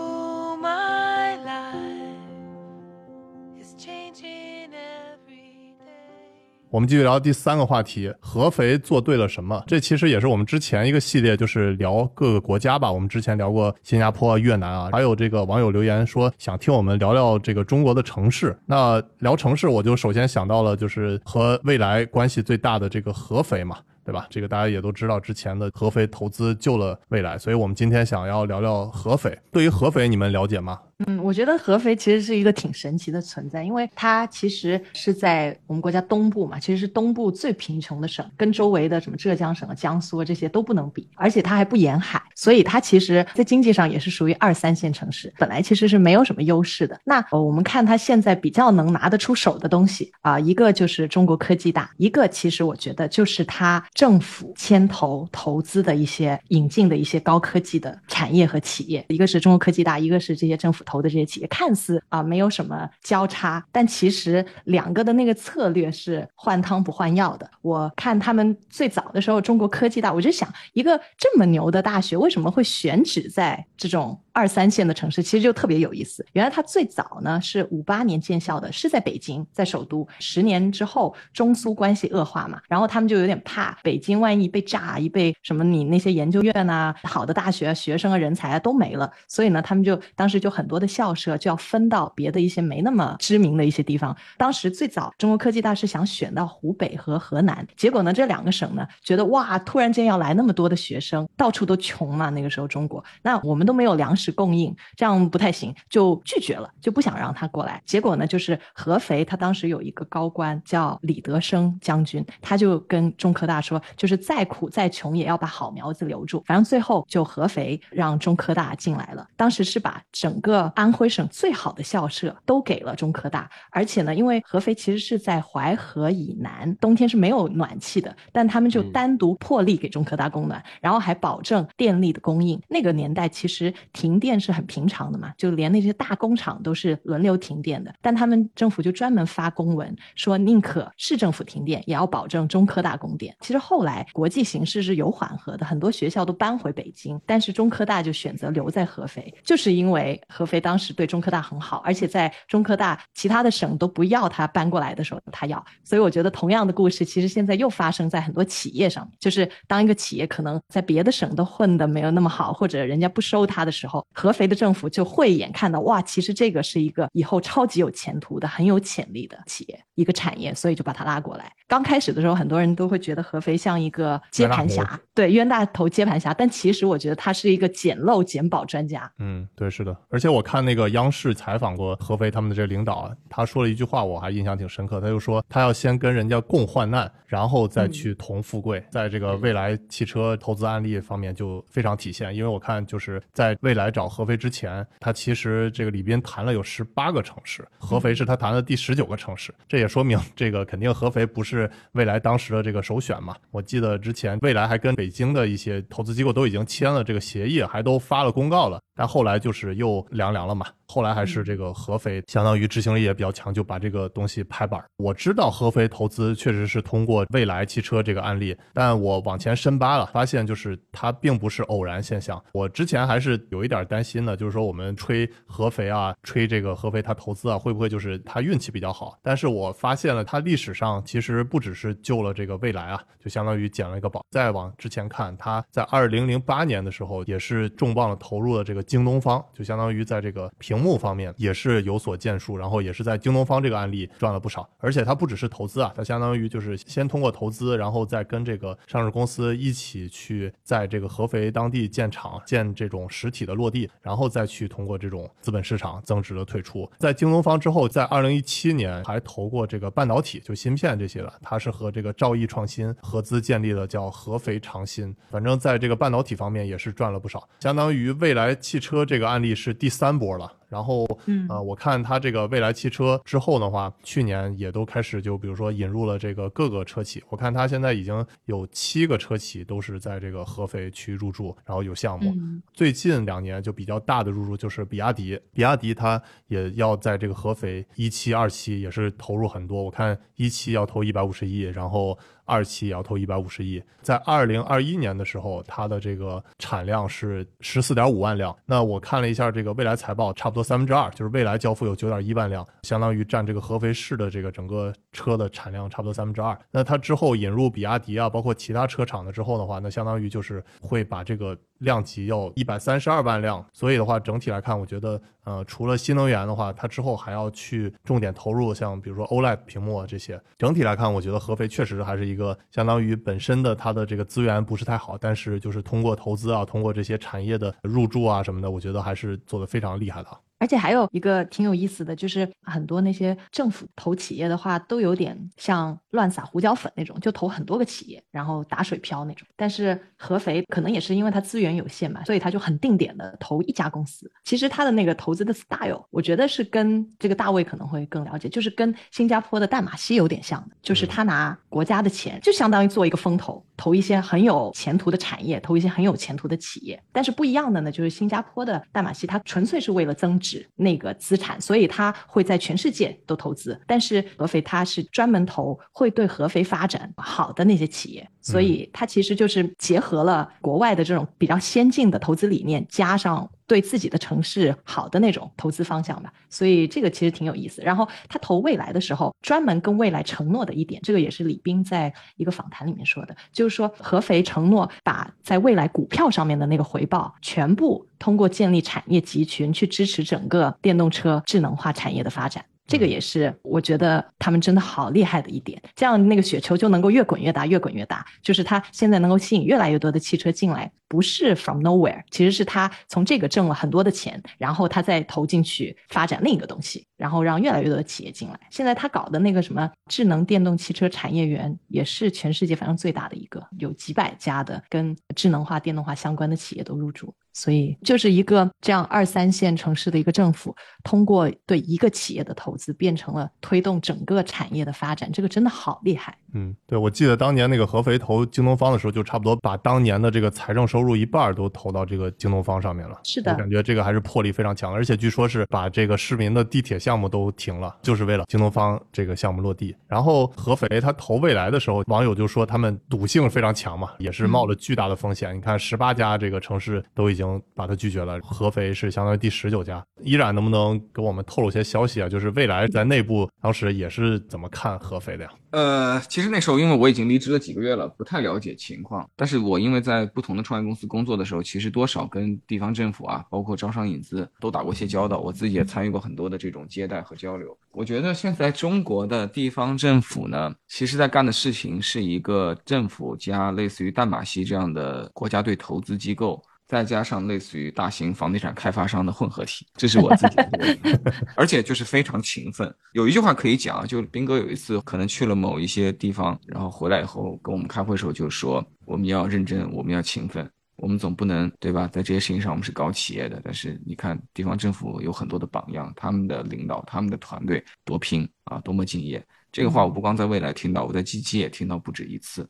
我们继续聊第三个话题，合肥做对了什么？这其实也是我们之前一个系列，就是聊各个国家吧。我们之前聊过新加坡、越南啊，还有这个网友留言说想听我们聊聊这个中国的城市。那聊城市，我就首先想到了就是和未来关系最大的这个合肥嘛。对吧？这个大家也都知道，之前的合肥投资救了未来，所以我们今天想要聊聊合肥。对于合肥，你们了解吗？嗯，我觉得合肥其实是一个挺神奇的存在，因为它其实是在我们国家东部嘛，其实是东部最贫穷的省，跟周围的什么浙江省啊、江苏啊这些都不能比，而且它还不沿海，所以它其实在经济上也是属于二三线城市，本来其实是没有什么优势的。那，我们看它现在比较能拿得出手的东西啊，一个就是中国科技大，一个其实我觉得就是它政府牵头投资的一些引进的一些高科技的产业和企业，一个是中国科技大，一个是这些政府投投的这些企业，看似啊没有什么交叉，但其实两个的那个策略是换汤不换药的。我看他们最早的时候，中国科技大，我就想一个这么牛的大学，为什么会选址在这种二三线的城市？其实就特别有意思。原来它最早呢是五八年建校的，是在北京，在首都。十年之后，中苏关系恶化嘛，然后他们就有点怕北京万一被炸，一被什么你那些研究院呐、好的大学、学生啊、人才啊都没了，所以呢，他们就当时就很多的校舍就要分到别的一些没那么知名的一些地方。当时最早中国科技大是想选到湖北和河南，结果呢这两个省呢觉得哇，突然间要来那么多的学生，到处都穷嘛，那个时候中国，那我们都没有粮食供应，这样不太行，就拒绝了，就不想让他过来。结果呢，就是合肥他当时有一个高官叫李德生将军，他就跟中科大说，就是再苦再穷也要把好苗子留住。反正最后就合肥让中科大进来了，当时是把整个安徽省最好的校舍都给了中科大，而且呢，因为合肥其实是在淮河以南，冬天是没有暖气的，但他们就嗯单独破例给中科大供暖，然后还保证电力的供应。那个年代其实停电是很平常的嘛，就连那些大工厂都是轮流停电的，但他们政府就专门发公文说，宁可市政府停电，也要保证中科大供电。其实后来国际形势是有缓和的，很多学校都搬回北京，但是中科大就选择留在合肥，就是因为合肥当时对中科大很好，而且在中科大其他的省都不要他搬过来的时候，他要。所以我觉得同样的故事，其实现在又发生在很多企业上面，就是当一个企业可能在别的省都混得没有那么好，或者人家不收他的时候，合肥的政府就慧眼看到，哇，其实这个是一个以后超级有前途的、很有潜力的企业，一个产业，所以就把他拉过来。刚开始的时候，很多人都会觉得合肥像一个接盘侠，对冤大头接盘侠，但其实我觉得他是一个捡漏捡宝专家。嗯，对，是的。而且我看那个央视采访过合肥他们的这个领导，他说了一句话，我还印象挺深刻。他就说他要先跟人家共患难，然后再去同富贵。在这个未来汽车投资案例方面就非常体现。因为我看就是在未来找合肥之前，他其实这个李斌谈了有十八个城市，合肥是他谈的第十九个城市。这也说明这个肯定合肥不是未来当时的这个首选嘛。我记得之前未来还跟北京的一些投资机构都已经签了这个协议，还都发了公告了。但后来就是又两凉凉了嘛。后来还是这个合肥相当于执行力也比较强，就把这个东西拍板儿。我知道合肥投资确实是通过未来汽车这个案例，但我往前深扒了，发现就是它并不是偶然现象。我之前还是有一点担心的，就是说我们吹合肥啊，吹这个合肥它投资啊，会不会就是它运气比较好？但是我发现了，它历史上其实不只是救了这个未来啊，就相当于捡了一个宝。再往之前看，它在二零零八年的时候也是重磅的投入了这个京东方，就相当于在这个屏幕方面也是有所建树，然后也是在京东方这个案例赚了不少。而且它不只是投资啊，它相当于就是先通过投资，然后再跟这个上市公司一起去在这个合肥当地建厂、建这种实体的落地，然后再去通过这种资本市场增值的退出。在京东方之后，在二零一七年还投过这个半导体，就芯片这些的，它是和这个兆易创新合资建立的叫合肥长芯。反正在这个半导体方面也是赚了不少，相当于未来汽车这个案例是第三波了。然后，嗯呃，我看它这个未来汽车之后的话，去年也都开始就比如说引入了这个各个车企，我看它现在已经有七个车企都是在这个合肥区入驻，然后有项目。嗯最近两年就比较大的入驻就是比亚迪，比亚迪它也要在这个合肥一期、二期也是投入很多，我看一期要投一百五十亿，然后二期也要投一百五十亿。在二零二一年的时候，它的这个产量是十四点五万辆。那我看了一下这个未来财报，差不多三分之二，就是未来交付有九点一万辆，相当于占这个合肥市的这个整个车的产量差不多三分之二。那它之后引入比亚迪啊，包括其他车厂的之后的话，那相当于就是会把这个量级要一百三十二万辆。所以的话，整体来看，我觉得呃，除了新能源的话，它之后还要去重点投入像比如说 OLED 屏幕啊这些。整体来看，我觉得合肥确实还是一个相当于本身的它的这个资源不是太好，但是就是通过投资啊，通过这些产业的入驻啊什么的，我觉得还是做的非常厉害的。而且还有一个挺有意思的，就是很多那些政府投企业的话，都有点像乱撒胡椒粉那种，就投很多个企业，然后打水漂那种。但是合肥可能也是因为它资源有限嘛，所以它就很定点的投一家公司。其实它的那个投资的 style，我觉得是跟这个大卫可能会更了解，就是跟新加坡的淡马锡有点像的，就是他拿国家的钱，就相当于做一个风投，投一些很有前途的产业，投一些很有前途的企业。但是不一样的呢，就是新加坡的淡马锡，它纯粹是为了增值。那个资产，所以它会在全世界都投资。但是合肥它是专门投会对合肥发展好的那些企业，所以它其实就是结合了国外的这种比较先进的投资理念，加上对自己的城市好的那种投资方向吧。所以这个其实挺有意思。然后他投未来的时候，专门跟未来承诺的一点，这个也是李斌在一个访谈里面说的，就是说合肥承诺把在未来股票上面的那个回报全部。通过建立产业集群去支持整个电动车智能化产业的发展，这个也是我觉得他们真的好厉害的一点。这样那个雪球就能够越滚越大，越滚越大。就是它现在能够吸引越来越多的汽车进来，不是 from nowhere，其实是他从这个挣了很多的钱，然后他再投进去发展另一个东西，然后让越来越多的企业进来。现在他搞的那个什么智能电动汽车产业园，也是全世界反正最大的一个，有几百家的跟智能化、电动化相关的企业都入驻。所以，就是一个这样二三线城市的一个政府，通过对一个企业的投资，变成了推动整个产业的发展，这个真的好厉害。嗯，对，我记得当年那个合肥投京东方的时候，就差不多把当年的这个财政收入一半都投到这个京东方上面了。是的，感觉这个还是魄力非常强，而且据说是把这个市民的地铁项目都停了，就是为了京东方这个项目落地。然后合肥他投未来的时候，网友就说他们赌性非常强嘛，也是冒了巨大的风险。你看，十八家这个城市都已经。把它拒绝了，合肥是相当于第十九家。依然能不能给我们透露一些消息啊？就是未来在内部当时也是怎么看合肥的呀？呃，其实那时候因为我已经离职了几个月了，不太了解情况。但是我因为在不同的创业公司工作的时候，其实多少跟地方政府啊，包括招商引资都打过一些交道。我自己也参与过很多的这种接待和交流。我觉得现在中国的地方政府呢，其实在干的事情是一个政府加类似于淡马锡这样的国家队投资机构。再加上类似于大型房地产开发商的混合体，这是我自己的，而且就是非常勤奋。有一句话可以讲，就斌哥有一次可能去了某一些地方，然后回来以后跟我们开会的时候就说，我们要认真，我们要勤奋，我们总不能对吧？在这些事情上我们是搞企业的，但是你看地方政府有很多的榜样，他们的领导、他们的团队多拼啊，多么敬业。这个话我不光在未来听到，我在 G 七也听到不止一次。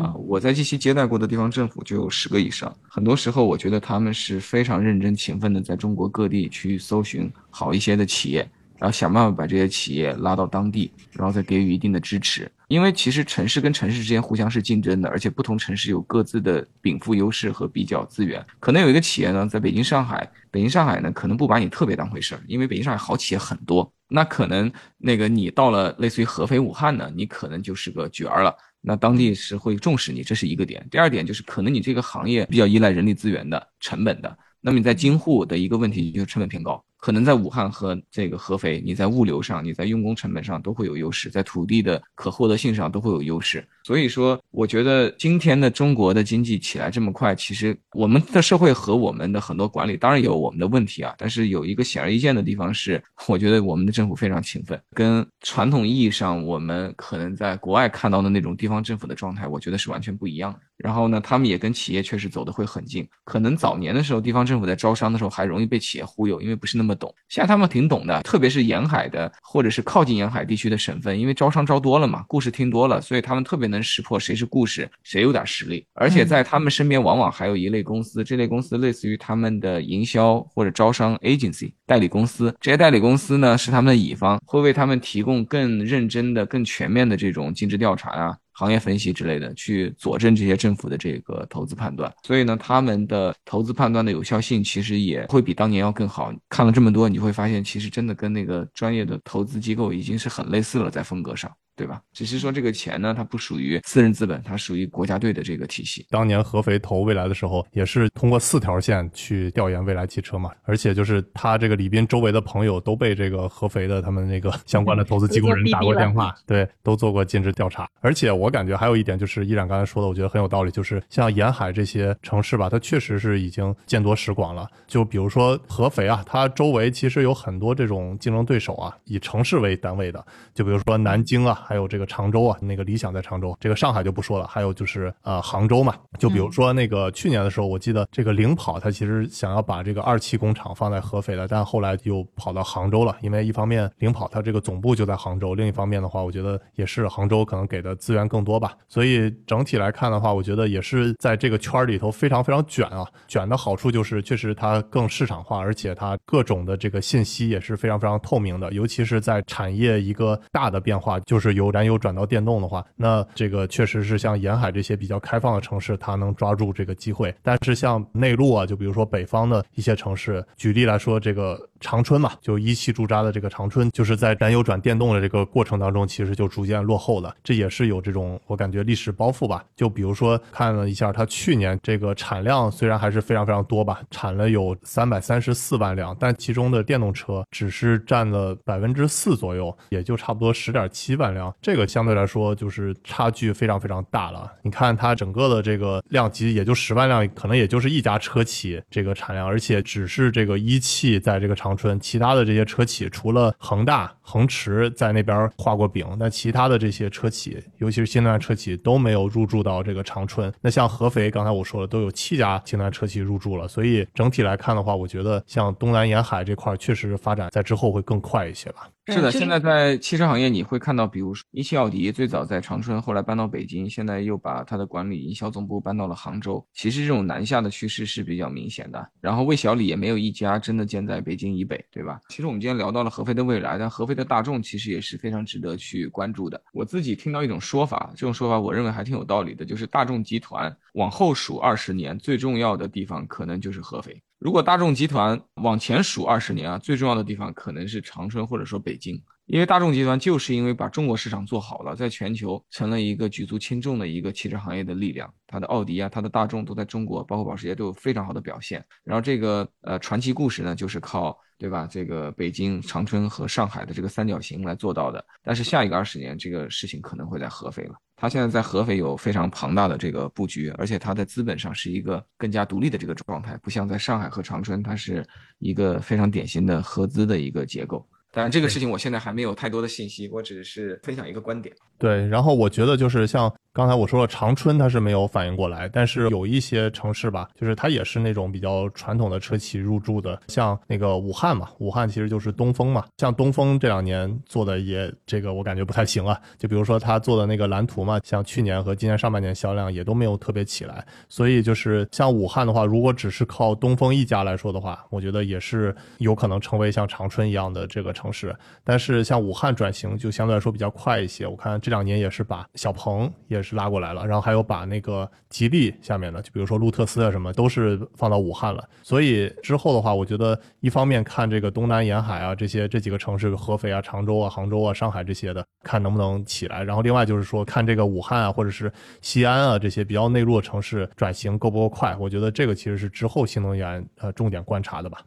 啊，我在 G 七接待过的地方政府就有十个以上。很多时候，我觉得他们是非常认真勤奋的，在中国各地去搜寻好一些的企业，然后想办法把这些企业拉到当地，然后再给予一定的支持。因为其实城市跟城市之间互相是竞争的，而且不同城市有各自的禀赋优势和比较资源。可能有一个企业呢，在北京、上海，北京、上海呢，可能不把你特别当回事儿，因为北京、上海好企业很多。那可能那个你到了类似于合肥、武汉呢，你可能就是个角儿了。那当地是会重视你，这是一个点。第二点就是可能你这个行业比较依赖人力资源的成本的。那么你在京沪的一个问题就是成本偏高。可能在武汉和这个合肥，你在物流上，你在用工成本上都会有优势，在土地的可获得性上都会有优势。所以说，我觉得今天的中国的经济起来这么快，其实我们的社会和我们的很多管理当然有我们的问题啊，但是有一个显而易见的地方是，我觉得我们的政府非常勤奋，跟传统意义上我们可能在国外看到的那种地方政府的状态，我觉得是完全不一样的。然后呢，他们也跟企业确实走得会很近。可能早年的时候，地方政府在招商的时候还容易被企业忽悠，因为不是那么懂。现在他们挺懂的，特别是沿海的或者是靠近沿海地区的省份，因为招商招多了嘛，故事听多了，所以他们特别能。能识破谁是故事，谁有点实力，而且在他们身边往往还有一类公司，这类公司类似于他们的营销或者招商 agency 代理公司。这些代理公司呢是他们的乙方，会为他们提供更认真的、更全面的这种尽职调查啊。行业分析之类的，去佐证这些政府的这个投资判断。所以呢，他们的投资判断的有效性其实也会比当年要更好。看了这么多，你会发现，其实真的跟那个专业的投资机构已经是很类似了，在风格上。对吧？只是说这个钱呢，它不属于私人资本，它属于国家队的这个体系。当年合肥投未来的时候，也是通过四条线去调研未来汽车嘛，而且就是他这个李斌周围的朋友都被这个合肥的他们那个相关的投资机构人打过电话，对，都做过尽职调查。而且我感觉还有一点就是依然刚才说的，我觉得很有道理，就是像沿海这些城市吧，它确实是已经见多识广了。就比如说合肥啊，它周围其实有很多这种竞争对手啊，以城市为单位的，就比如说南京啊，还有这个常州。啊，那个理想在常州，这个上海就不说了。还有就是呃杭州嘛，就比如说那个去年的时候，我记得这个领跑它其实想要把这个二期工厂放在合肥的，但后来又跑到杭州了。因为一方面领跑它这个总部就在杭州，另一方面的话，我觉得也是杭州可能给的资源更多吧。所以整体来看的话，我觉得也是在这个圈里头非常非常卷啊。卷的好处就是确实它更市场化，而且它各种的这个信息也是非常非常透明的。尤其是在产业一个大的变化，就是由燃油转到电动的话，那这个确实是像沿海这些比较开放的城市，它能抓住这个机会。但是像内陆啊，就比如说北方的一些城市，举例来说，这个长春嘛，就一汽驻扎的这个长春，就是在燃油转电动的这个过程当中，其实就逐渐落后了。这也是有这种我感觉历史包袱吧。就比如说看了一下，它去年这个产量虽然还是非常非常多吧，产了有三百三十四万辆，但其中的电动车只是占了百分之四左右，也就差不多十点七万辆。这个相对来说就是差距非常非常大了。你看它整个的这个量级也就十万辆，可能也就是一家车企这个产量，而且只是这个一汽在这个长春，其他的这些车企除了恒大、恒驰在那边画过饼，那其他的这些车企，尤其是新能源车企都没有入驻到这个长春。那像合肥，刚才我说了，都有七家新能源车企入驻了，所以整体来看的话，我觉得像东南沿海这块儿确实发展在之后会更快一些吧。是的，现在在汽车行业你会看到，比如说一汽奥迪最早在长春，后来搬到北京，现在又把它的管理营销总部搬到了杭州。其实这种南下的趋势是比较明显的。然后魏小李也没有一家真的建在北京以北，对吧？其实我们今天聊到了合肥的未来，但合肥的大众其实也是非常值得去关注的。我自己听到一种说法，这种说法我认为还挺有道理的，就是大众集团往后数二十年，最重要的地方可能就是合肥。如果大众集团往前数二十年啊，最重要的地方可能是长春或者说北京。因为大众集团就是因为把中国市场做好了，在全球成了一个举足轻重的一个汽车行业的力量。它的奥迪啊，它的大众都在中国，包括保时捷都有非常好的表现。然后这个呃传奇故事呢，就是靠对吧？这个北京、长春和上海的这个三角形来做到的。但是下一个二十年，这个事情可能会在合肥了。它现在在合肥有非常庞大的这个布局，而且它在资本上是一个更加独立的这个状态，不像在上海和长春，它是一个非常典型的合资的一个结构。当然，这个事情我现在还没有太多的信息，我只是分享一个观点。对，然后我觉得就是像刚才我说了，长春它是没有反应过来，但是有一些城市吧，就是它也是那种比较传统的车企入驻的，像那个武汉嘛，武汉其实就是东风嘛，像东风这两年做的也这个我感觉不太行啊，就比如说他做的那个蓝图嘛，像去年和今年上半年销量也都没有特别起来，所以就是像武汉的话，如果只是靠东风一家来说的话，我觉得也是有可能成为像长春一样的这个城城市，但是像武汉转型就相对来说比较快一些，我看这两年也是把小鹏也是拉过来了，然后还有把那个吉利下面的，就比如说路特斯啊什么，都是放到武汉了。所以之后的话，我觉得一方面看这个东南沿海啊这些这几个城市，合肥啊、常州啊、杭州啊、上海这些的，看能不能起来。然后另外就是说看这个武汉啊或者是西安啊这些比较内陆的城市转型够不够快。我觉得这个其实是之后新能源呃重点观察的吧。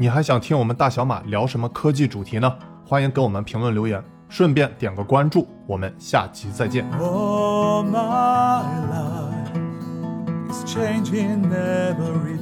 你还想听我们大小马聊什么科技主题呢？欢迎给我们评论留言，顺便点个关注。我们下期再见。Oh, my life is changing every